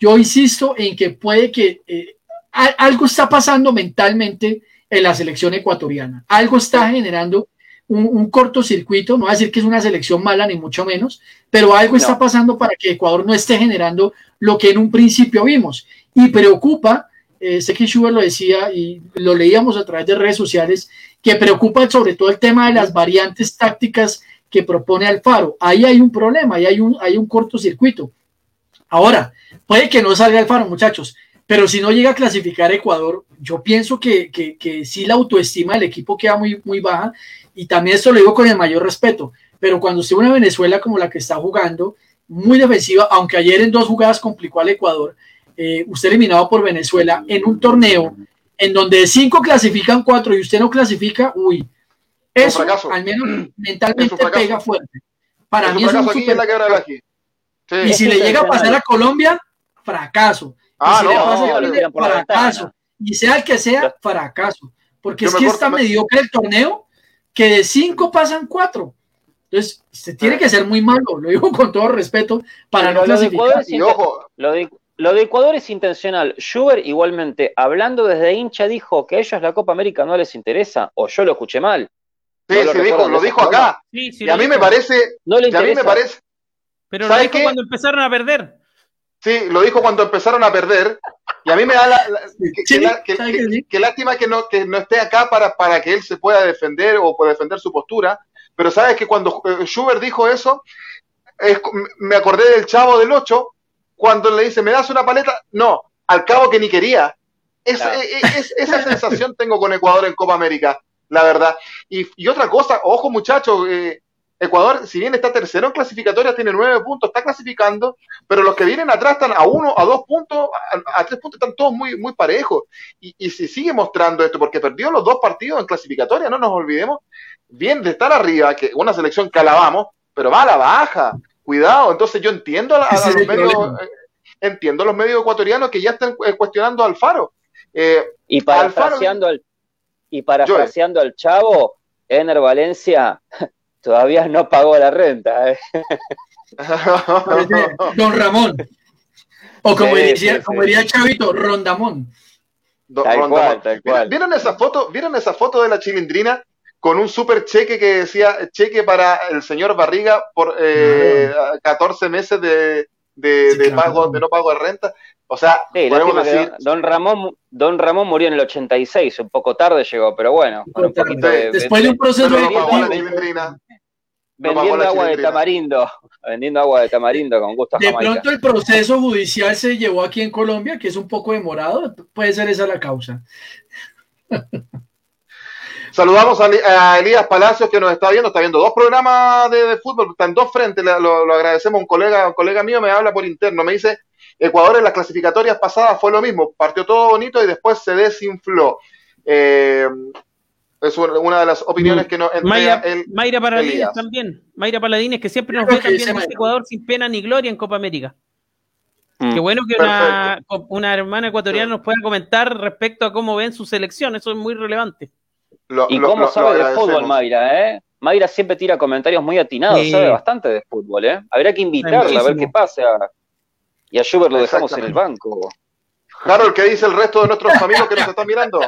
yo insisto en que puede que eh, algo está pasando mentalmente en la selección ecuatoriana, algo está generando un, cortocircuito, no voy a decir que es una selección mala ni mucho menos, pero algo está pasando para que Ecuador no esté generando lo que en un principio vimos. Y preocupa, eh, sé que Schubert lo decía y lo leíamos a través de redes sociales, que preocupa sobre todo el tema de las variantes tácticas que propone Alfaro. Ahí hay un problema, ahí hay un, hay un cortocircuito. Ahora, puede que no salga Alfaro, muchachos, pero si no llega a clasificar Ecuador, yo pienso que, que, que sí la autoestima del equipo queda muy, muy baja y también esto lo digo con el mayor respeto, pero cuando usted una Venezuela como la que está jugando, muy defensiva, aunque ayer en dos jugadas complicó al Ecuador, eh, usted eliminado por Venezuela en un torneo en donde de cinco clasifican cuatro y usted no clasifica, uy, eso al menos mentalmente pega fuerte. Para mí es un super... Y si le llega a pasar a Colombia, fracaso. Ah, y si le pasa a Colombia, fracaso. Y sea el que sea, fracaso. Porque es que está mediocre el torneo que de cinco pasan cuatro. Entonces, se tiene que ser muy malo, lo digo con todo respeto, para no clasificar. Lo de, lo de Ecuador es intencional. Schubert igualmente, hablando desde hincha, dijo que a ellos la Copa América no les interesa, o yo lo escuché mal. Sí, sí, dijo, lo dijo acá. y a mí me parece. No le interesa. a mí me parece. Pero lo dijo cuando empezaron a perder. Sí, lo dijo cuando empezaron a perder. Y a mí me da la, que, lástima que no, que no esté acá para, para que él se pueda defender o pueda defender su postura. Pero sabes que cuando eh, Schubert dijo eso, me acordé del chavo del 8, cuando le dice, ¿me das una paleta? No, al cabo que ni quería. Es, esa sensación tengo con Ecuador en Copa América, la verdad. Y, otra cosa, ojo muchachos, eh, Ecuador, si bien está tercero en clasificatoria, tiene nueve puntos, está clasificando, pero los que vienen atrás están a uno, a dos puntos, a, tres puntos, están todos muy, muy parejos. Y, y, si sigue mostrando esto, porque perdió los dos partidos en clasificatoria, no nos olvidemos, bien de estar arriba, que una selección que alabamos, pero va a la baja. Cuidado, entonces yo entiendo a, los medios, eh, los medios ecuatorianos que ya están eh, cuestionando al Faro. Eh, y parafraseando al, y parafraseando al Chavo, Ener Valencia todavía no pagó la renta. ¿eh? (laughs) Don Ramón. O como, decía, como diría Chavito, Rondamón. ¿Vieron esa foto? ¿Vieron esa foto de la chilindrina con un super cheque que decía cheque para el señor Barriga por eh, 14 meses de, de, pago, de no pago de renta? O sea, podemos decir... Don Ramón, Don Ramón murió en el 86, un poco tarde llegó, pero bueno. Después de un proceso de vendiendo agua de tamarindo, vendiendo agua de tamarindo con gusto. De pronto el proceso judicial se llevó aquí en Colombia, que es un poco demorado, puede ser esa la causa. (laughs) Saludamos a, Elías Palacios que nos está viendo, está viendo dos programas de, fútbol, están dos frentes, lo, agradecemos, un colega, un colega mío me habla por interno, me dice, Ecuador en las clasificatorias pasadas fue lo mismo, partió todo bonito y después se desinfló. Eh, es una de las opiniones que nos Mayra, Mayra Paladines también. Mayra Paladines, que siempre nos ve también en Ecuador sin pena ni gloria en Copa América. Mm. Qué bueno que una, hermana ecuatoriana nos pueda comentar respecto a cómo ven su selección, eso es muy relevante. y cómo sabe de fútbol, Mayra, ¿eh? Mayra siempre tira comentarios muy atinados, sabe bastante de fútbol, ¿eh? Habría que invitarla a ver qué pasa. Y a Schubert lo dejamos en el banco. Harold, ¿qué dice el resto de nuestros amigos que nos están mirando?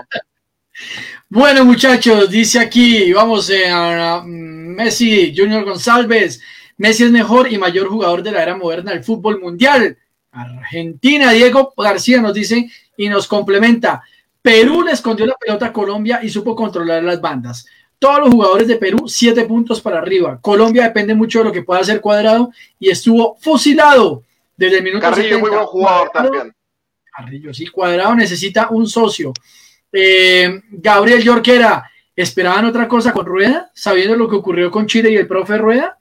Bueno, muchachos, dice aquí, vamos eh, a, Messi, Junior González. Messi es mejor y mayor jugador de la era moderna del fútbol mundial. Argentina, Diego García nos dice y nos complementa. Perú le escondió la pelota a Colombia y supo controlar las bandas. Todos los jugadores de Perú, siete puntos para arriba. Colombia depende mucho de lo que pueda hacer cuadrado y estuvo fusilado desde el minuto Carrillo, muy buen jugador también. Carrillo, sí, cuadrado necesita un socio. Eh, Gabriel Yorquera, ¿esperaban otra cosa con Rueda? Sabiendo lo que ocurrió con Chile y el profe Rueda.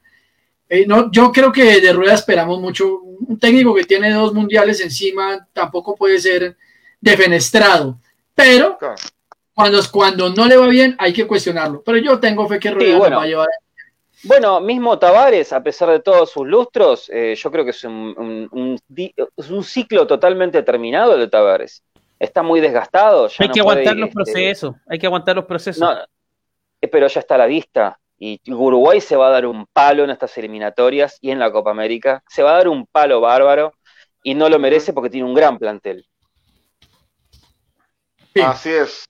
Eh, no, yo creo que de Rueda esperamos mucho. Un técnico que tiene dos mundiales encima tampoco puede ser defenestrado. Pero cuando, cuando no le va bien hay que cuestionarlo. Pero yo tengo fe que Rueda bueno. va a llevar. Bueno, mismo Tavares, a pesar de todos sus lustros, eh, yo creo que es un, es un ciclo totalmente terminado de Tavares está muy desgastado. hay que aguantar los este, procesos, hay que aguantar los procesos. Eh, pero ya está a la vista. Y Uruguay se va a dar un palo en estas eliminatorias y en la Copa América. Se va a dar un palo bárbaro y no lo merece porque tiene un gran plantel. Así es.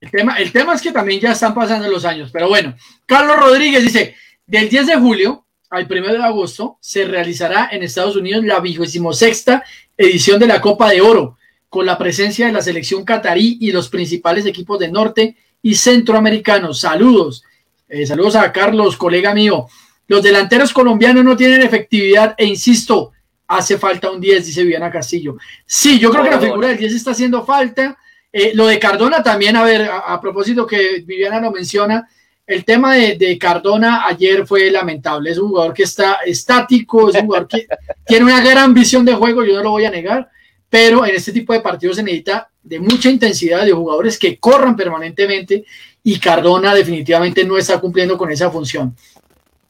El tema, el tema es que también ya están pasando los años, pero bueno, Carlos Rodríguez dice, del 10 de julio al 1 de agosto se realizará en Estados Unidos la vigésimo sexta edición de la Copa de Oro, con la presencia de la selección catarí y los principales equipos de norte y centroamericanos. Saludos. Eh, saludos a Carlos, colega mío. Los delanteros colombianos no tienen efectividad e insisto, hace falta un 10, dice Viviana Castillo. Sí, yo creo que la figura del 10 está haciendo falta. Eh, lo de Cardona también, a ver, a, propósito que Viviana lo menciona, el tema de, de, Cardona ayer fue lamentable. Es un jugador que está estático, es un jugador que (laughs) tiene una gran visión de juego, yo no lo voy a negar, pero en este tipo de partidos se necesita de mucha intensidad de jugadores que corran permanentemente y Cardona definitivamente no está cumpliendo con esa función.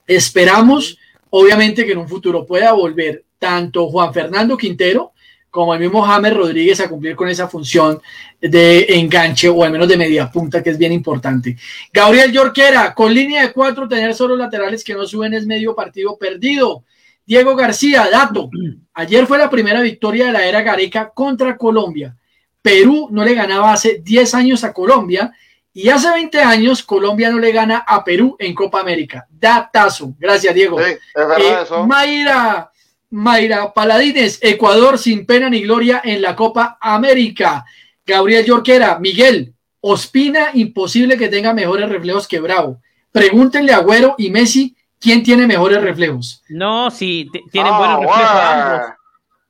Esperamos, obviamente, que en un futuro pueda volver tanto Juan Fernando Quintero como el mismo James Rodríguez a cumplir con esa función de enganche o al menos de media punta, que es bien importante. Gabriel Yorquera, con línea de cuatro, tener solo laterales que no suben es medio partido perdido. Diego García, dato. Ayer fue la primera victoria de la era Gareca contra Colombia. Perú no le ganaba hace 10 años a Colombia y hace 20 años Colombia no le gana a Perú en Copa América. Datazo. Gracias, Diego. Sí, es verdad eh, eso. Mayra, Mayra Paladines, Ecuador sin pena ni gloria en la Copa América. Gabriel Yorquera, Miguel, Ospina, imposible que tenga mejores reflejos que Bravo. Pregúntenle a Agüero y Messi ¿quién tiene mejores reflejos? No, sí, tienen buenos ah, reflejos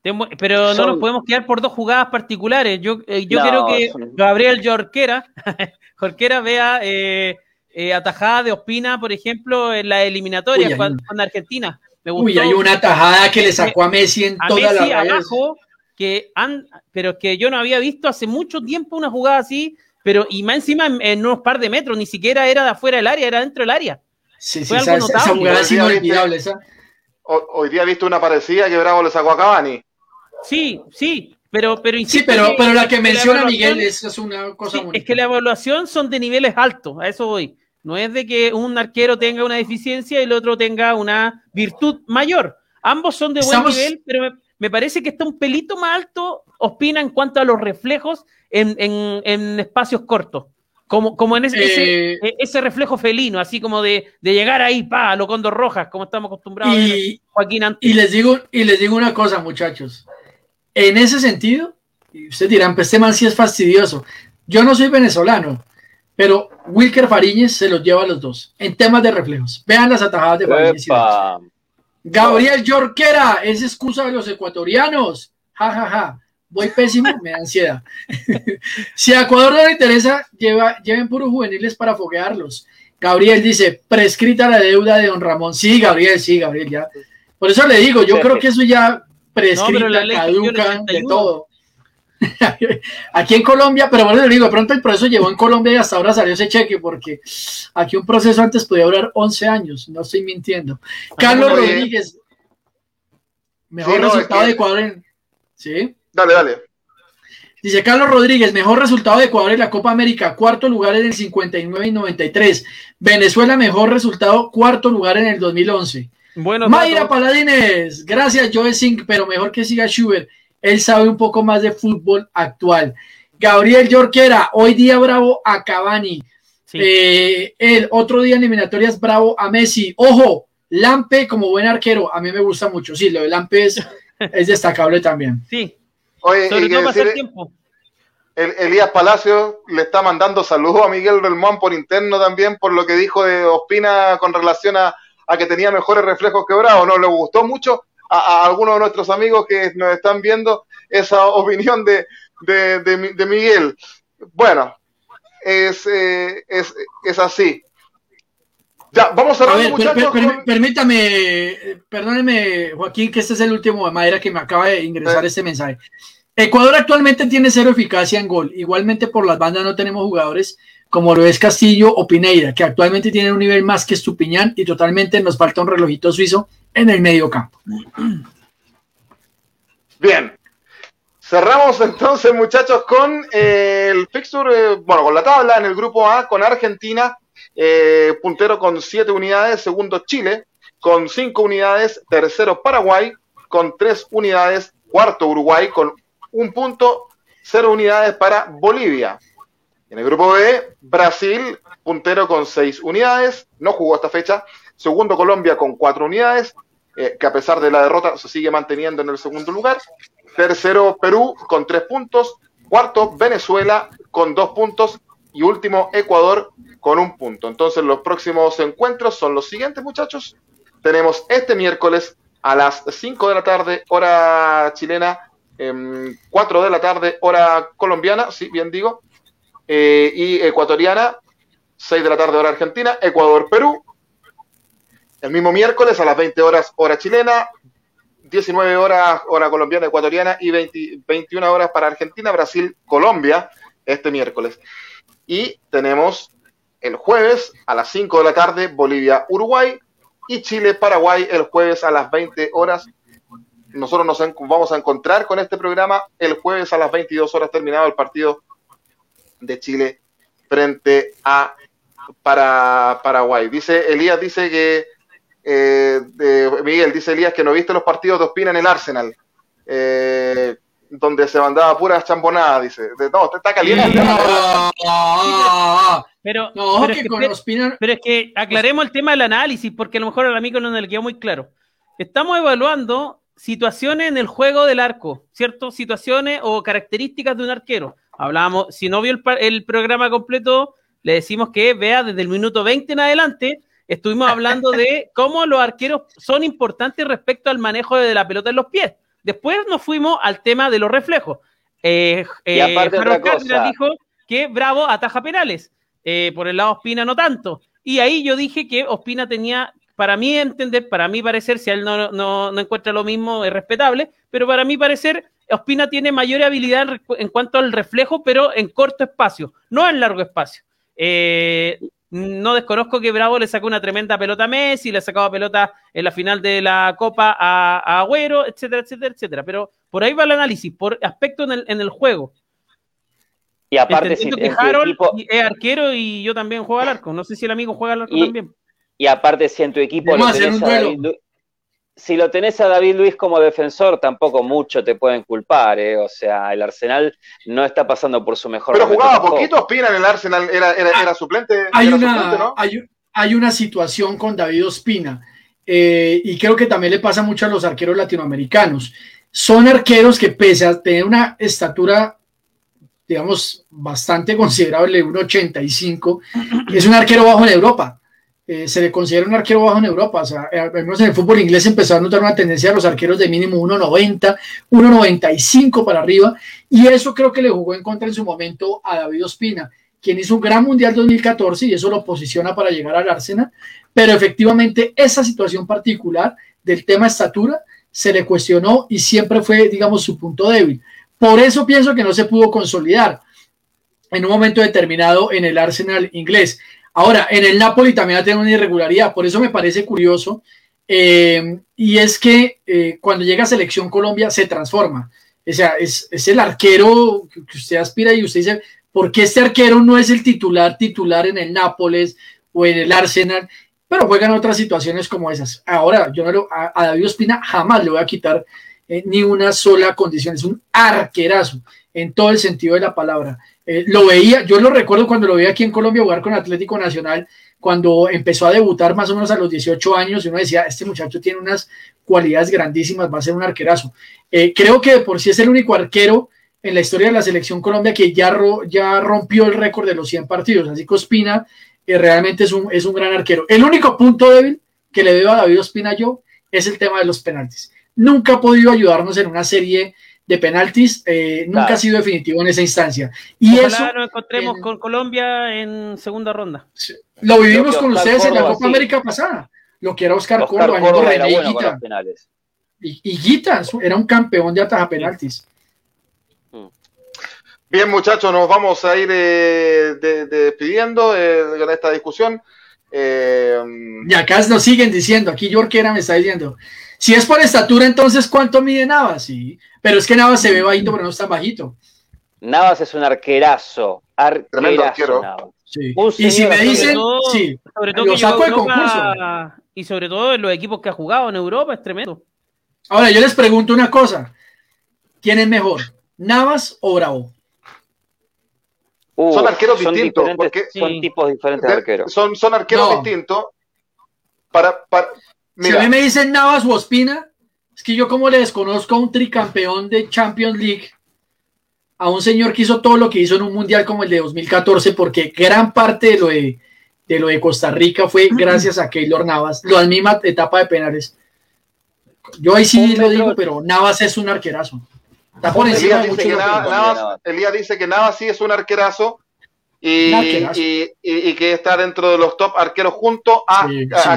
ambos. Pero no nos podemos quedar por dos jugadas particulares. Yo, eh, yo quiero que Gabriel Jorquera, (laughs) Jorquera vea eh, eh, atajada de Ospina, por ejemplo, en la eliminatoria con, Argentina. Me gustó. Uy, hay una atajada que le sacó a Messi en toda la abajo, que han, pero que yo no había visto hace mucho tiempo una jugada así, pero y más encima en, unos par de metros, ni siquiera era de afuera del área, era dentro del área. Sí, sí, esa, jugada es inolvidable. Esa. Hoy día he visto una parecida que Bravo le sacó a Cavani. Sí, sí, pero, pero Sí, pero, pero la que menciona Miguel es, es, una cosa sí, Es que la evaluación son de niveles altos, a eso voy. No es de que un arquero tenga una deficiencia y el otro tenga una virtud mayor. Ambos son de buen nivel, pero me, parece que está un pelito más alto Ospina en cuanto a los reflejos en, en, espacios cortos. Como, como en ese, ese, eh, ese, reflejo felino, así como de, de, llegar ahí, pa, a lo condor rojas, como estamos acostumbrados y, Joaquín antes. Y les, digo, y les digo una cosa, muchachos. En ese sentido, y ustedes dirán, pues este man sí es fastidioso. Yo no soy venezolano, pero Wilker Fariñez se los lleva a los dos en temas de reflejos. Vean las atajadas de Fariñez. Gabriel Yorquera, es excusa de los ecuatorianos. Ja, ja, ja. Voy pésimo, me da ansiedad. (laughs) si a Ecuador no le interesa, lleva, lleven puros juveniles para foguearlos. Gabriel dice, prescrita la deuda de don Ramón. Sí, Gabriel, sí, Gabriel, ya. Por eso le digo, yo creo que eso ya prescrita, caduca, de todo. (laughs) aquí en Colombia, pero bueno, le digo, de pronto el proceso llevó en Colombia y hasta ahora salió ese cheque, porque aquí un proceso antes podía durar 11 años, no estoy mintiendo. Carlos Rodríguez, mejor resultado de Ecuador en... ¿Sí? Dale, dale. Dice Carlos Rodríguez, mejor resultado de Ecuador en la Copa América, cuarto lugar en el 59 y 93. Venezuela, mejor resultado, cuarto lugar en el 2011. Bueno, Mayra Paladines, gracias Joe Sink, pero mejor que siga Schubert. Él sabe un poco más de fútbol actual. Gabriel Yorquera, hoy día bravo a Cavani. Eh, el otro día en eliminatorias bravo a Messi. Ojo, Lampe como buen arquero, a mí me gusta mucho. Sí, lo de Lampe es, (laughs) destacable también. Sí. Oye, Sobre tiempo. El, Elías Palacio le está mandando saludos a Miguel Relmón por interno también por lo que dijo de Ospina con relación a, a que tenía mejores reflejos que Bravo. No le gustó mucho a, algunos de nuestros amigos que nos están viendo esa (laughs) opinión de, de, Miguel. Bueno, es, eh, es, es, así. Ya, vamos a, ver, muchachos. Permítame, perdóneme, Joaquín, que este es el último de madera que me acaba de ingresar este mensaje. Ecuador actualmente tiene cero eficacia en gol. Igualmente por las bandas no tenemos jugadores como lo es Castillo o Pineira, que actualmente tienen un nivel más que Estupiñán y totalmente nos falta un relojito suizo en el medio campo. Bien. Cerramos entonces, muchachos, con eh, el fixture, eh, bueno, con la tabla en el grupo A, con Argentina, eh, puntero con siete unidades, segundo Chile, con cinco unidades, tercero Paraguay, con tres unidades, cuarto Uruguay, con un punto, cero unidades para Bolivia. En el grupo B, Brasil, puntero con seis unidades, no jugó esta fecha, Segundo, Colombia con cuatro unidades, eh, que a pesar de la derrota se sigue manteniendo en el segundo lugar. Tercero, Perú con tres puntos. Cuarto, Venezuela con dos puntos. Y último, Ecuador con un punto. Entonces, los próximos encuentros son los siguientes, muchachos. Tenemos este miércoles a las 5 de la tarde, hora chilena, eh, 4 de la tarde, hora colombiana, sí, bien digo, eh, y ecuatoriana, 6 de la tarde, hora argentina, Ecuador-Perú, el mismo miércoles a las 20 horas hora chilena, 19 horas hora colombiana ecuatoriana y 21 horas para Argentina, Brasil, Colombia este miércoles. Y tenemos el jueves a las 5 de la tarde Bolivia, Uruguay y Chile, Paraguay el jueves a las 20 horas. Nosotros nos vamos a encontrar con este programa el jueves a las 22 horas terminado el partido de Chile frente a para Paraguay. Dice Elías dice que eh, Miguel, dice Elías que no viste los partidos de Ospina en el Arsenal, eh, donde se mandaba puras chambonadas, dice. no, está caliente. pero, pero, es que, aclaremos el tema del análisis, porque a lo mejor al amigo no le quedó muy claro. Estamos evaluando situaciones en el juego del arco, ¿cierto? Situaciones o características de un arquero. Hablamos, si no vio el, el programa completo, le decimos que vea desde el minuto 20 en adelante estuvimos hablando de cómo los arqueros son importantes respecto al manejo de la pelota en los pies. Después nos fuimos al tema de los reflejos. Eh, eh dijo que Bravo ataja penales. eh, por el lado Ospina no tanto. Y ahí yo dije que Ospina tenía, para mí entender, para mí parecer, si él no, no, no encuentra lo mismo, es respetable, pero para mí parecer, Ospina tiene mayor habilidad en cuanto al reflejo, pero en corto espacio, no en largo espacio. Eh, no desconozco que Bravo le sacó una tremenda pelota a Messi, le sacaba pelota en la final de la Copa a, Agüero, etcétera, etcétera, etcétera. Pero por ahí va el análisis, por aspecto en el, en el juego. Y aparte, si que Harold es arquero y yo también juego al arco. No sé si el amigo juega al arco también. Y aparte, si en tu equipo lo tenés a David, si lo tenés a David Luis como defensor, tampoco mucho te pueden culpar, ¿eh? O sea, el Arsenal no está pasando por su mejor Pero jugaba poquito Ospina en el Arsenal, era, era, suplente. Hay, una, hay, una situación con David Ospina, eh, y creo que también le pasa mucho a los arqueros latinoamericanos. Son arqueros que pese a tener una estatura digamos, bastante considerable, 1,85. Es un arquero bajo en Europa. Eh, se le considera un arquero bajo en Europa. O sea, al menos en el fútbol inglés empezó a notar una tendencia a los arqueros de mínimo 1,90, 1,95 para arriba. Y eso creo que le jugó en contra en su momento a David Ospina, quien hizo un gran Mundial 2014 y eso lo posiciona para llegar al Arsenal. Pero efectivamente esa situación particular del tema estatura se le cuestionó y siempre fue, digamos, su punto débil. Por eso pienso que no se pudo consolidar en un momento determinado en el Arsenal inglés. Ahora, en el Napoli también ha tenido una irregularidad, por eso me parece curioso. Eh, y es que eh, cuando llega Selección Colombia se transforma. O sea, es, el arquero que usted aspira y usted dice, ¿por qué este arquero no es el titular titular en el Nápoles o en el Arsenal? Pero juegan otras situaciones como esas. Ahora, yo no a, a David Ospina jamás le voy a quitar eh, ni una sola condición. Es un arquerazo en todo el sentido de la palabra. Eh, lo veía, yo lo recuerdo cuando lo veía aquí en Colombia jugar con Atlético Nacional, cuando empezó a debutar más o menos a los 18 años, y uno decía, este muchacho tiene unas cualidades grandísimas, va a ser un arquerazo. Eh, creo que por sí es el único arquero en la historia de la selección Colombia que ya, ya rompió el récord de los 100 partidos, así que Ospina realmente es un, es un gran arquero. El único punto débil que le veo a David Ospina yo es el tema de los penaltis nunca ha podido ayudarnos en una serie de penaltis, eh, nunca ha sido definitivo en esa instancia. Y Ojalá eso nos encontremos con Colombia en segunda ronda. Lo vivimos con ustedes en la Copa América pasada. Lo que era Oscar, Córdoba, era y, y, era un campeón de ataja penaltis. Mm. Bien, muchachos, nos vamos a ir eh, despidiendo de, esta discusión. Eh, y acá nos siguen diciendo, aquí Yorkera me está diciendo, si es por estatura, entonces ¿cuánto mide Navas? Sí, pero es que Navas se ve bajito, pero no está bajito. Navas es un arquerazo, arquerazo Y si me dicen, sí, sobre todo lo saco de concurso. Y sobre todo en los equipos que ha jugado en Europa, es tremendo. Ahora, yo les pregunto una cosa. ¿Quién es mejor, Navas o Bravo? son arqueros distintos. Porque, son tipos diferentes de arqueros. Son, son arqueros distintos. Para, para, si a mí me dicen Navas o Ospina, es que yo como le desconozco a un tricampeón de Champions League, a un señor que hizo todo lo que hizo en un mundial como el de 2014, porque gran parte de lo de, lo de Costa Rica fue gracias a Keylor Navas, la misma etapa de penales. Yo ahí sí lo digo, pero Navas es un arquerazo. Está por encima dice que Navas, Elías dice que Navas sí es un arquerazo y, que está dentro de los top arqueros junto a,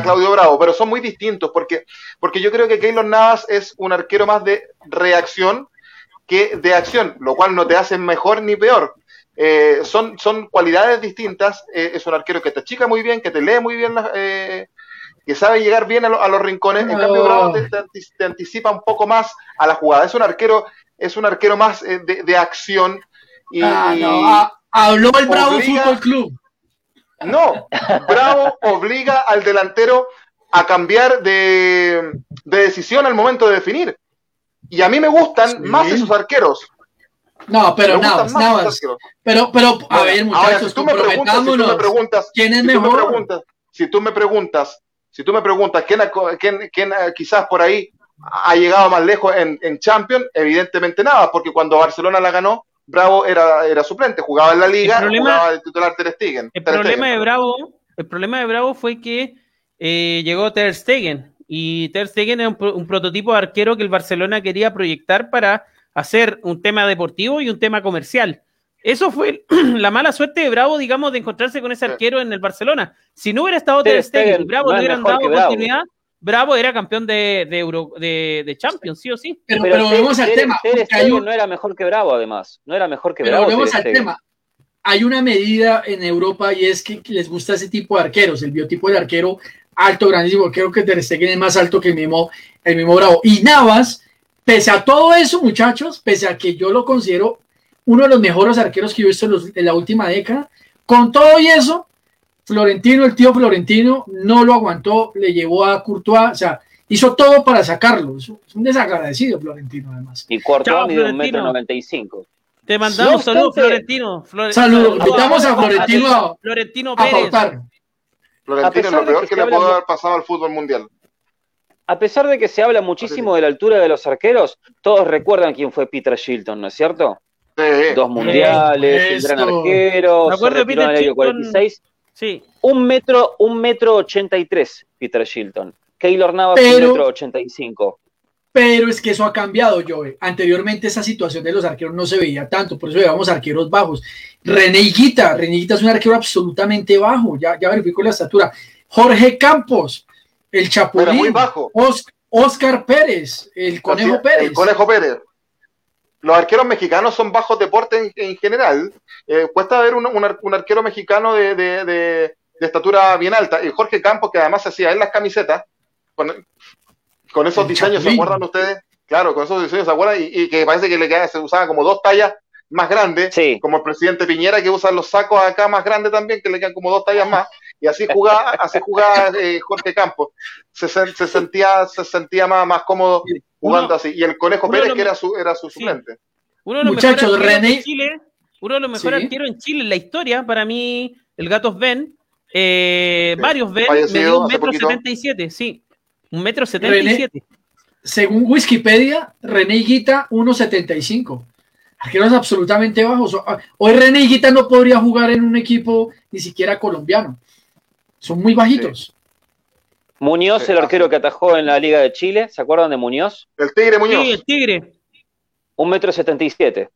Claudio Bravo, pero son muy distintos porque, porque yo creo que Keylor Navas es un arquero más de reacción que de acción, lo cual no te hace mejor ni peor. Eh, son, son cualidades distintas, eh, es un arquero que te chica muy bien, que te lee muy bien, eh, que sabe llegar bien a, los rincones, en cambio Bravo te, anticipa un poco más a la jugada, es un arquero, es un arquero más de, acción y, ah, ah, Habló el Bravo Fútbol Club. No, Bravo obliga al delantero a cambiar de, decisión al momento de definir. Y a mí me gustan más esos arqueros. No, pero nada, nada. Pero, pero, a ver, muchachos, si tú me preguntas, ¿quién es mejor? si tú me preguntas, si tú me preguntas quién, quién, quién eh, quizás por ahí ha llegado más lejos en, en Champions, evidentemente nada, porque cuando Barcelona la ganó, Bravo era, era suplente, jugaba en la liga, jugaba de titular Ter Stegen. El problema de Bravo, el problema de Bravo fue que eh, llegó Ter Stegen y Ter Stegen es un, prototipo de arquero que el Barcelona quería proyectar para hacer un tema deportivo y un tema comercial. eso fue (clears throat) la mala suerte de Bravo, digamos, de encontrarse con ese arquero en el Barcelona. Si no hubiera estado Ter Stegen y Bravo no, hubieran dado continuidad, Bravo era campeón de, de, Euro, de, de, Champions, sí o sí. Pero, pero, vemos al tema. Ter Stegen no era mejor que Bravo, además. No era mejor que Bravo. Pero vemos al tema. Hay una medida en Europa y es que les gusta ese tipo de arqueros, el biotipo del arquero alto, grandísimo. Creo que Ter Stegen es más alto que el mismo, el mismo Bravo. Y Navas, pese a todo eso, muchachos, pese a que yo lo considero uno de los mejores arqueros que yo he visto en, la última década. Con todo y eso, Florentino, el tío Florentino, no lo aguantó, le llevó a Courtois, o sea, hizo todo para sacarlo. Es un desagradecido Florentino, además. Y Courtois mide un metro noventa y cinco. Te mandamos saludos, Florentino. saludos, invitamos a Florentino a, Florentino Pérez. Florentino es lo peor que le puede haber pasado al fútbol mundial. A pesar de que se habla muchísimo de la altura de los arqueros, todos recuerdan quién fue Peter Shilton, ¿no es cierto? Dos mundiales, el gran arquero, Me acuerdo de Peter 46. Sí. Un metro, un metro ochenta y tres, Peter Shilton. Keylor Navas, un metro ochenta y cinco. Pero es que eso ha cambiado, Joe. Anteriormente esa situación de los arqueros no se veía tanto, por eso veíamos arqueros bajos. René Higuita, René Higuita es un arquero absolutamente bajo, ya, ya verifico la estatura. Jorge Campos, el Chapulín. muy bajo. Oscar Pérez, el Conejo Pérez. El Conejo Pérez los arqueros mexicanos son bajos deporte en, general. Eh, cuesta ver un, un, arquero mexicano de, de, de, estatura bien alta. Y Jorge Campos, que además hacía en las camisetas, con, con esos diseños, ¿se acuerdan ustedes? Claro, con esos diseños, ¿se acuerdan? Y, que parece que le se usaba como dos tallas más grandes, como el presidente Piñera, que usa los sacos acá más grandes también, que le quedan como dos tallas más. Y así jugaba, así jugaba eh, Jorge Campos. Se, se, sentía, se sentía más, más cómodo jugando así. Y el Conejo Pérez, que era su, era su suplente. Uno de los Muchachos, René. Chile, uno de los mejores arqueros en Chile en la historia, para mí, el Gatos Ben. Eh, varios Ben, dio un metro setenta y siete, sí. Un metro setenta y siete. Según Wikipedia, René Higuita, 1.75. Arqueros absolutamente bajos. Hoy René Higuita no podría jugar en un equipo ni siquiera colombiano. Son muy bajitos. Muñoz, el arquero que atajó en la Liga de Chile, ¿se acuerdan de Muñoz? El Tigre Muñoz. Sí, el Tigre. Un metro setenta y siete.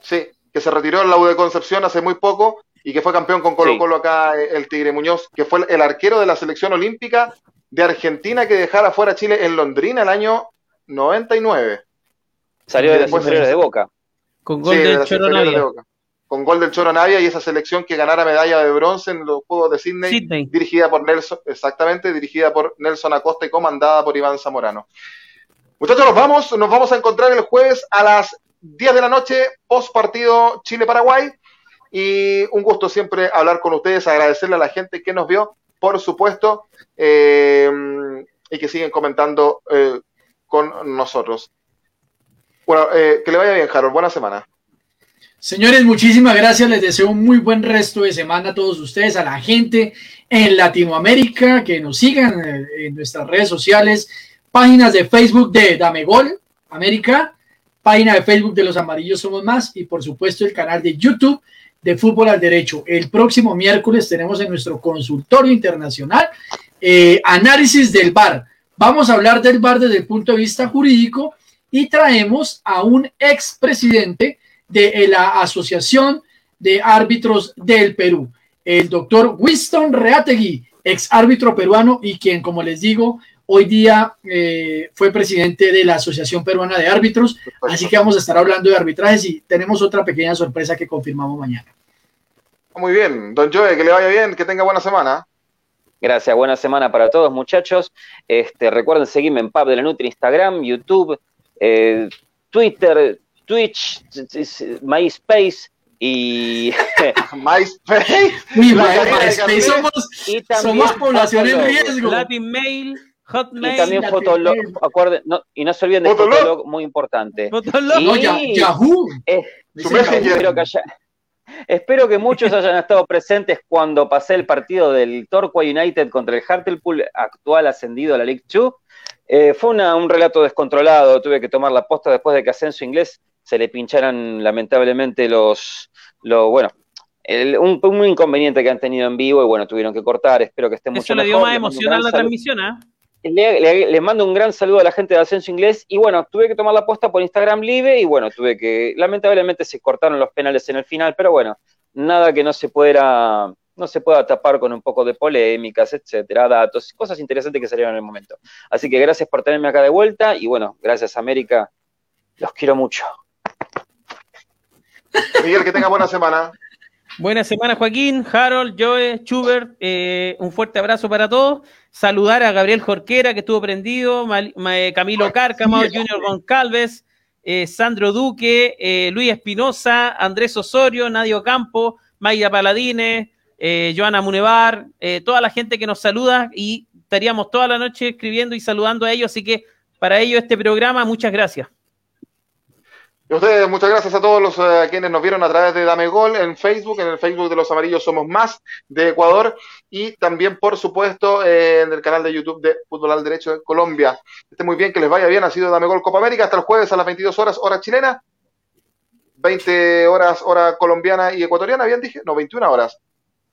Sí, que se retiró en la U de Concepción hace muy poco y que fue campeón con Colo Colo acá, eh, el Tigre Muñoz, que fue el arquero de la selección olímpica de Argentina que dejara fuera a Chile en Londrina el año 99. Salió de las inferiores de Boca. Con gol de Choro con gol del Choro Navia y esa selección que ganara medalla de bronce en los Juegos de Sydney, dirigida por Nelson, exactamente, dirigida por Nelson Acosta y comandada por Iván Zamorano. Muchachos, nos vamos, nos vamos a encontrar el jueves a las 10 de la noche, post partido Chile-Paraguay. Y un gusto siempre hablar con ustedes, agradecerle a la gente que nos vio, por supuesto, eh, y que siguen comentando eh, con nosotros. Bueno, eh, que le vaya bien, Harold. Buena semana. Señores, muchísimas gracias. Les deseo un muy buen resto de semana a todos ustedes, a la gente en Latinoamérica, que nos sigan eh, en nuestras redes sociales, páginas de Facebook de Dame Gol América, página de Facebook de Los Amarillos Somos Más y por supuesto el canal de YouTube de Fútbol al Derecho. El próximo miércoles tenemos en nuestro consultorio internacional eh, análisis del VAR. Vamos a hablar del VAR desde el punto de vista jurídico y traemos a un expresidente de la Asociación de Árbitros del Perú, el doctor Winston Reategui, ex árbitro peruano y quien, como les digo, hoy día eh, fue presidente de la Asociación Peruana de Árbitros. Así que vamos a estar hablando de arbitrajes y tenemos otra pequeña sorpresa que confirmamos mañana. Muy bien, don Joe, que le vaya bien, que tenga buena semana. Gracias, buena semana para todos muchachos. Este, recuerden seguirme en Pub de la Nutri, Instagram, YouTube, eh, Twitter, Twitch, MySpace y (laughs) MySpace. MySpace somos, somos población en riesgo. Latin Mail, Hotmail. Y también Fotolog, acuerden, no, y no se olviden de Fotolog, muy importante. Fotolog. No, Yahoo. Eh, espero, que haya, espero que muchos hayan estado presentes cuando pasé el partido del Torquay United contra el Hartlepool, actual ascendido a la League 2. Eh, fue una, un relato descontrolado, tuve que tomar la posta después de que Ascenso Inglés se le pincharan lamentablemente los, lo, bueno, un, inconveniente que han tenido en vivo y bueno, tuvieron que cortar, espero que estén mucho Eso le dio más emoción a la transmisión, ¿ah? les mando un gran saludo a la gente de Ascenso Inglés. Y bueno, tuve que tomar la posta por Instagram Live y bueno, tuve que. Lamentablemente se cortaron los penales en el final, pero bueno, nada que no se pueda no se pueda tapar con un poco de polémicas, etcétera, datos, cosas interesantes que salieron en el momento. Así que gracias por tenerme acá de vuelta y bueno, gracias América, los quiero mucho. Miguel, que tenga buena semana. Buena semana, Joaquín, Harold, Joe, Schubert, eh, un fuerte abrazo para todos. Saludar a Gabriel Jorquera, que estuvo prendido, eh, Camilo Cárcamo, Junior Goncalves, eh, Sandro Duque, Luis Espinosa, Andrés Osorio, Nadio Campo, Maya Paladines, Joana Munevar, toda la gente que nos saluda y estaríamos toda la noche escribiendo y saludando a ellos. Así que para ello este programa, muchas gracias. Y ustedes, muchas gracias a todos los eh, quienes nos vieron a través de Dame Gol en Facebook, en el Facebook de los Amarillos Somos Más de Ecuador y también, por supuesto, eh, en el canal de YouTube de Fútbol al Derecho de Colombia. Esté muy bien, que les vaya bien. Ha sido Dame Gol Copa América hasta el jueves a las 22 horas, hora chilena. 20 horas, hora colombiana y ecuatoriana, bien dije. No, 21 horas.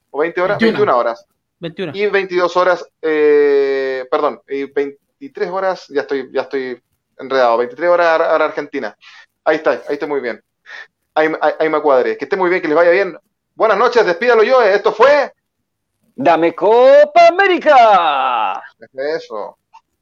O 20 horas, 21, horas. 21. Y 22 horas, eh, perdón, y 23 horas, ya estoy, ya estoy enredado. 23 horas hora Argentina. Ahí está, ahí está muy bien. Ahí, me cuadre. Que esté muy bien, que les vaya bien. Buenas noches, despídalo yo. Esto fue. Dame Copa América. Eso.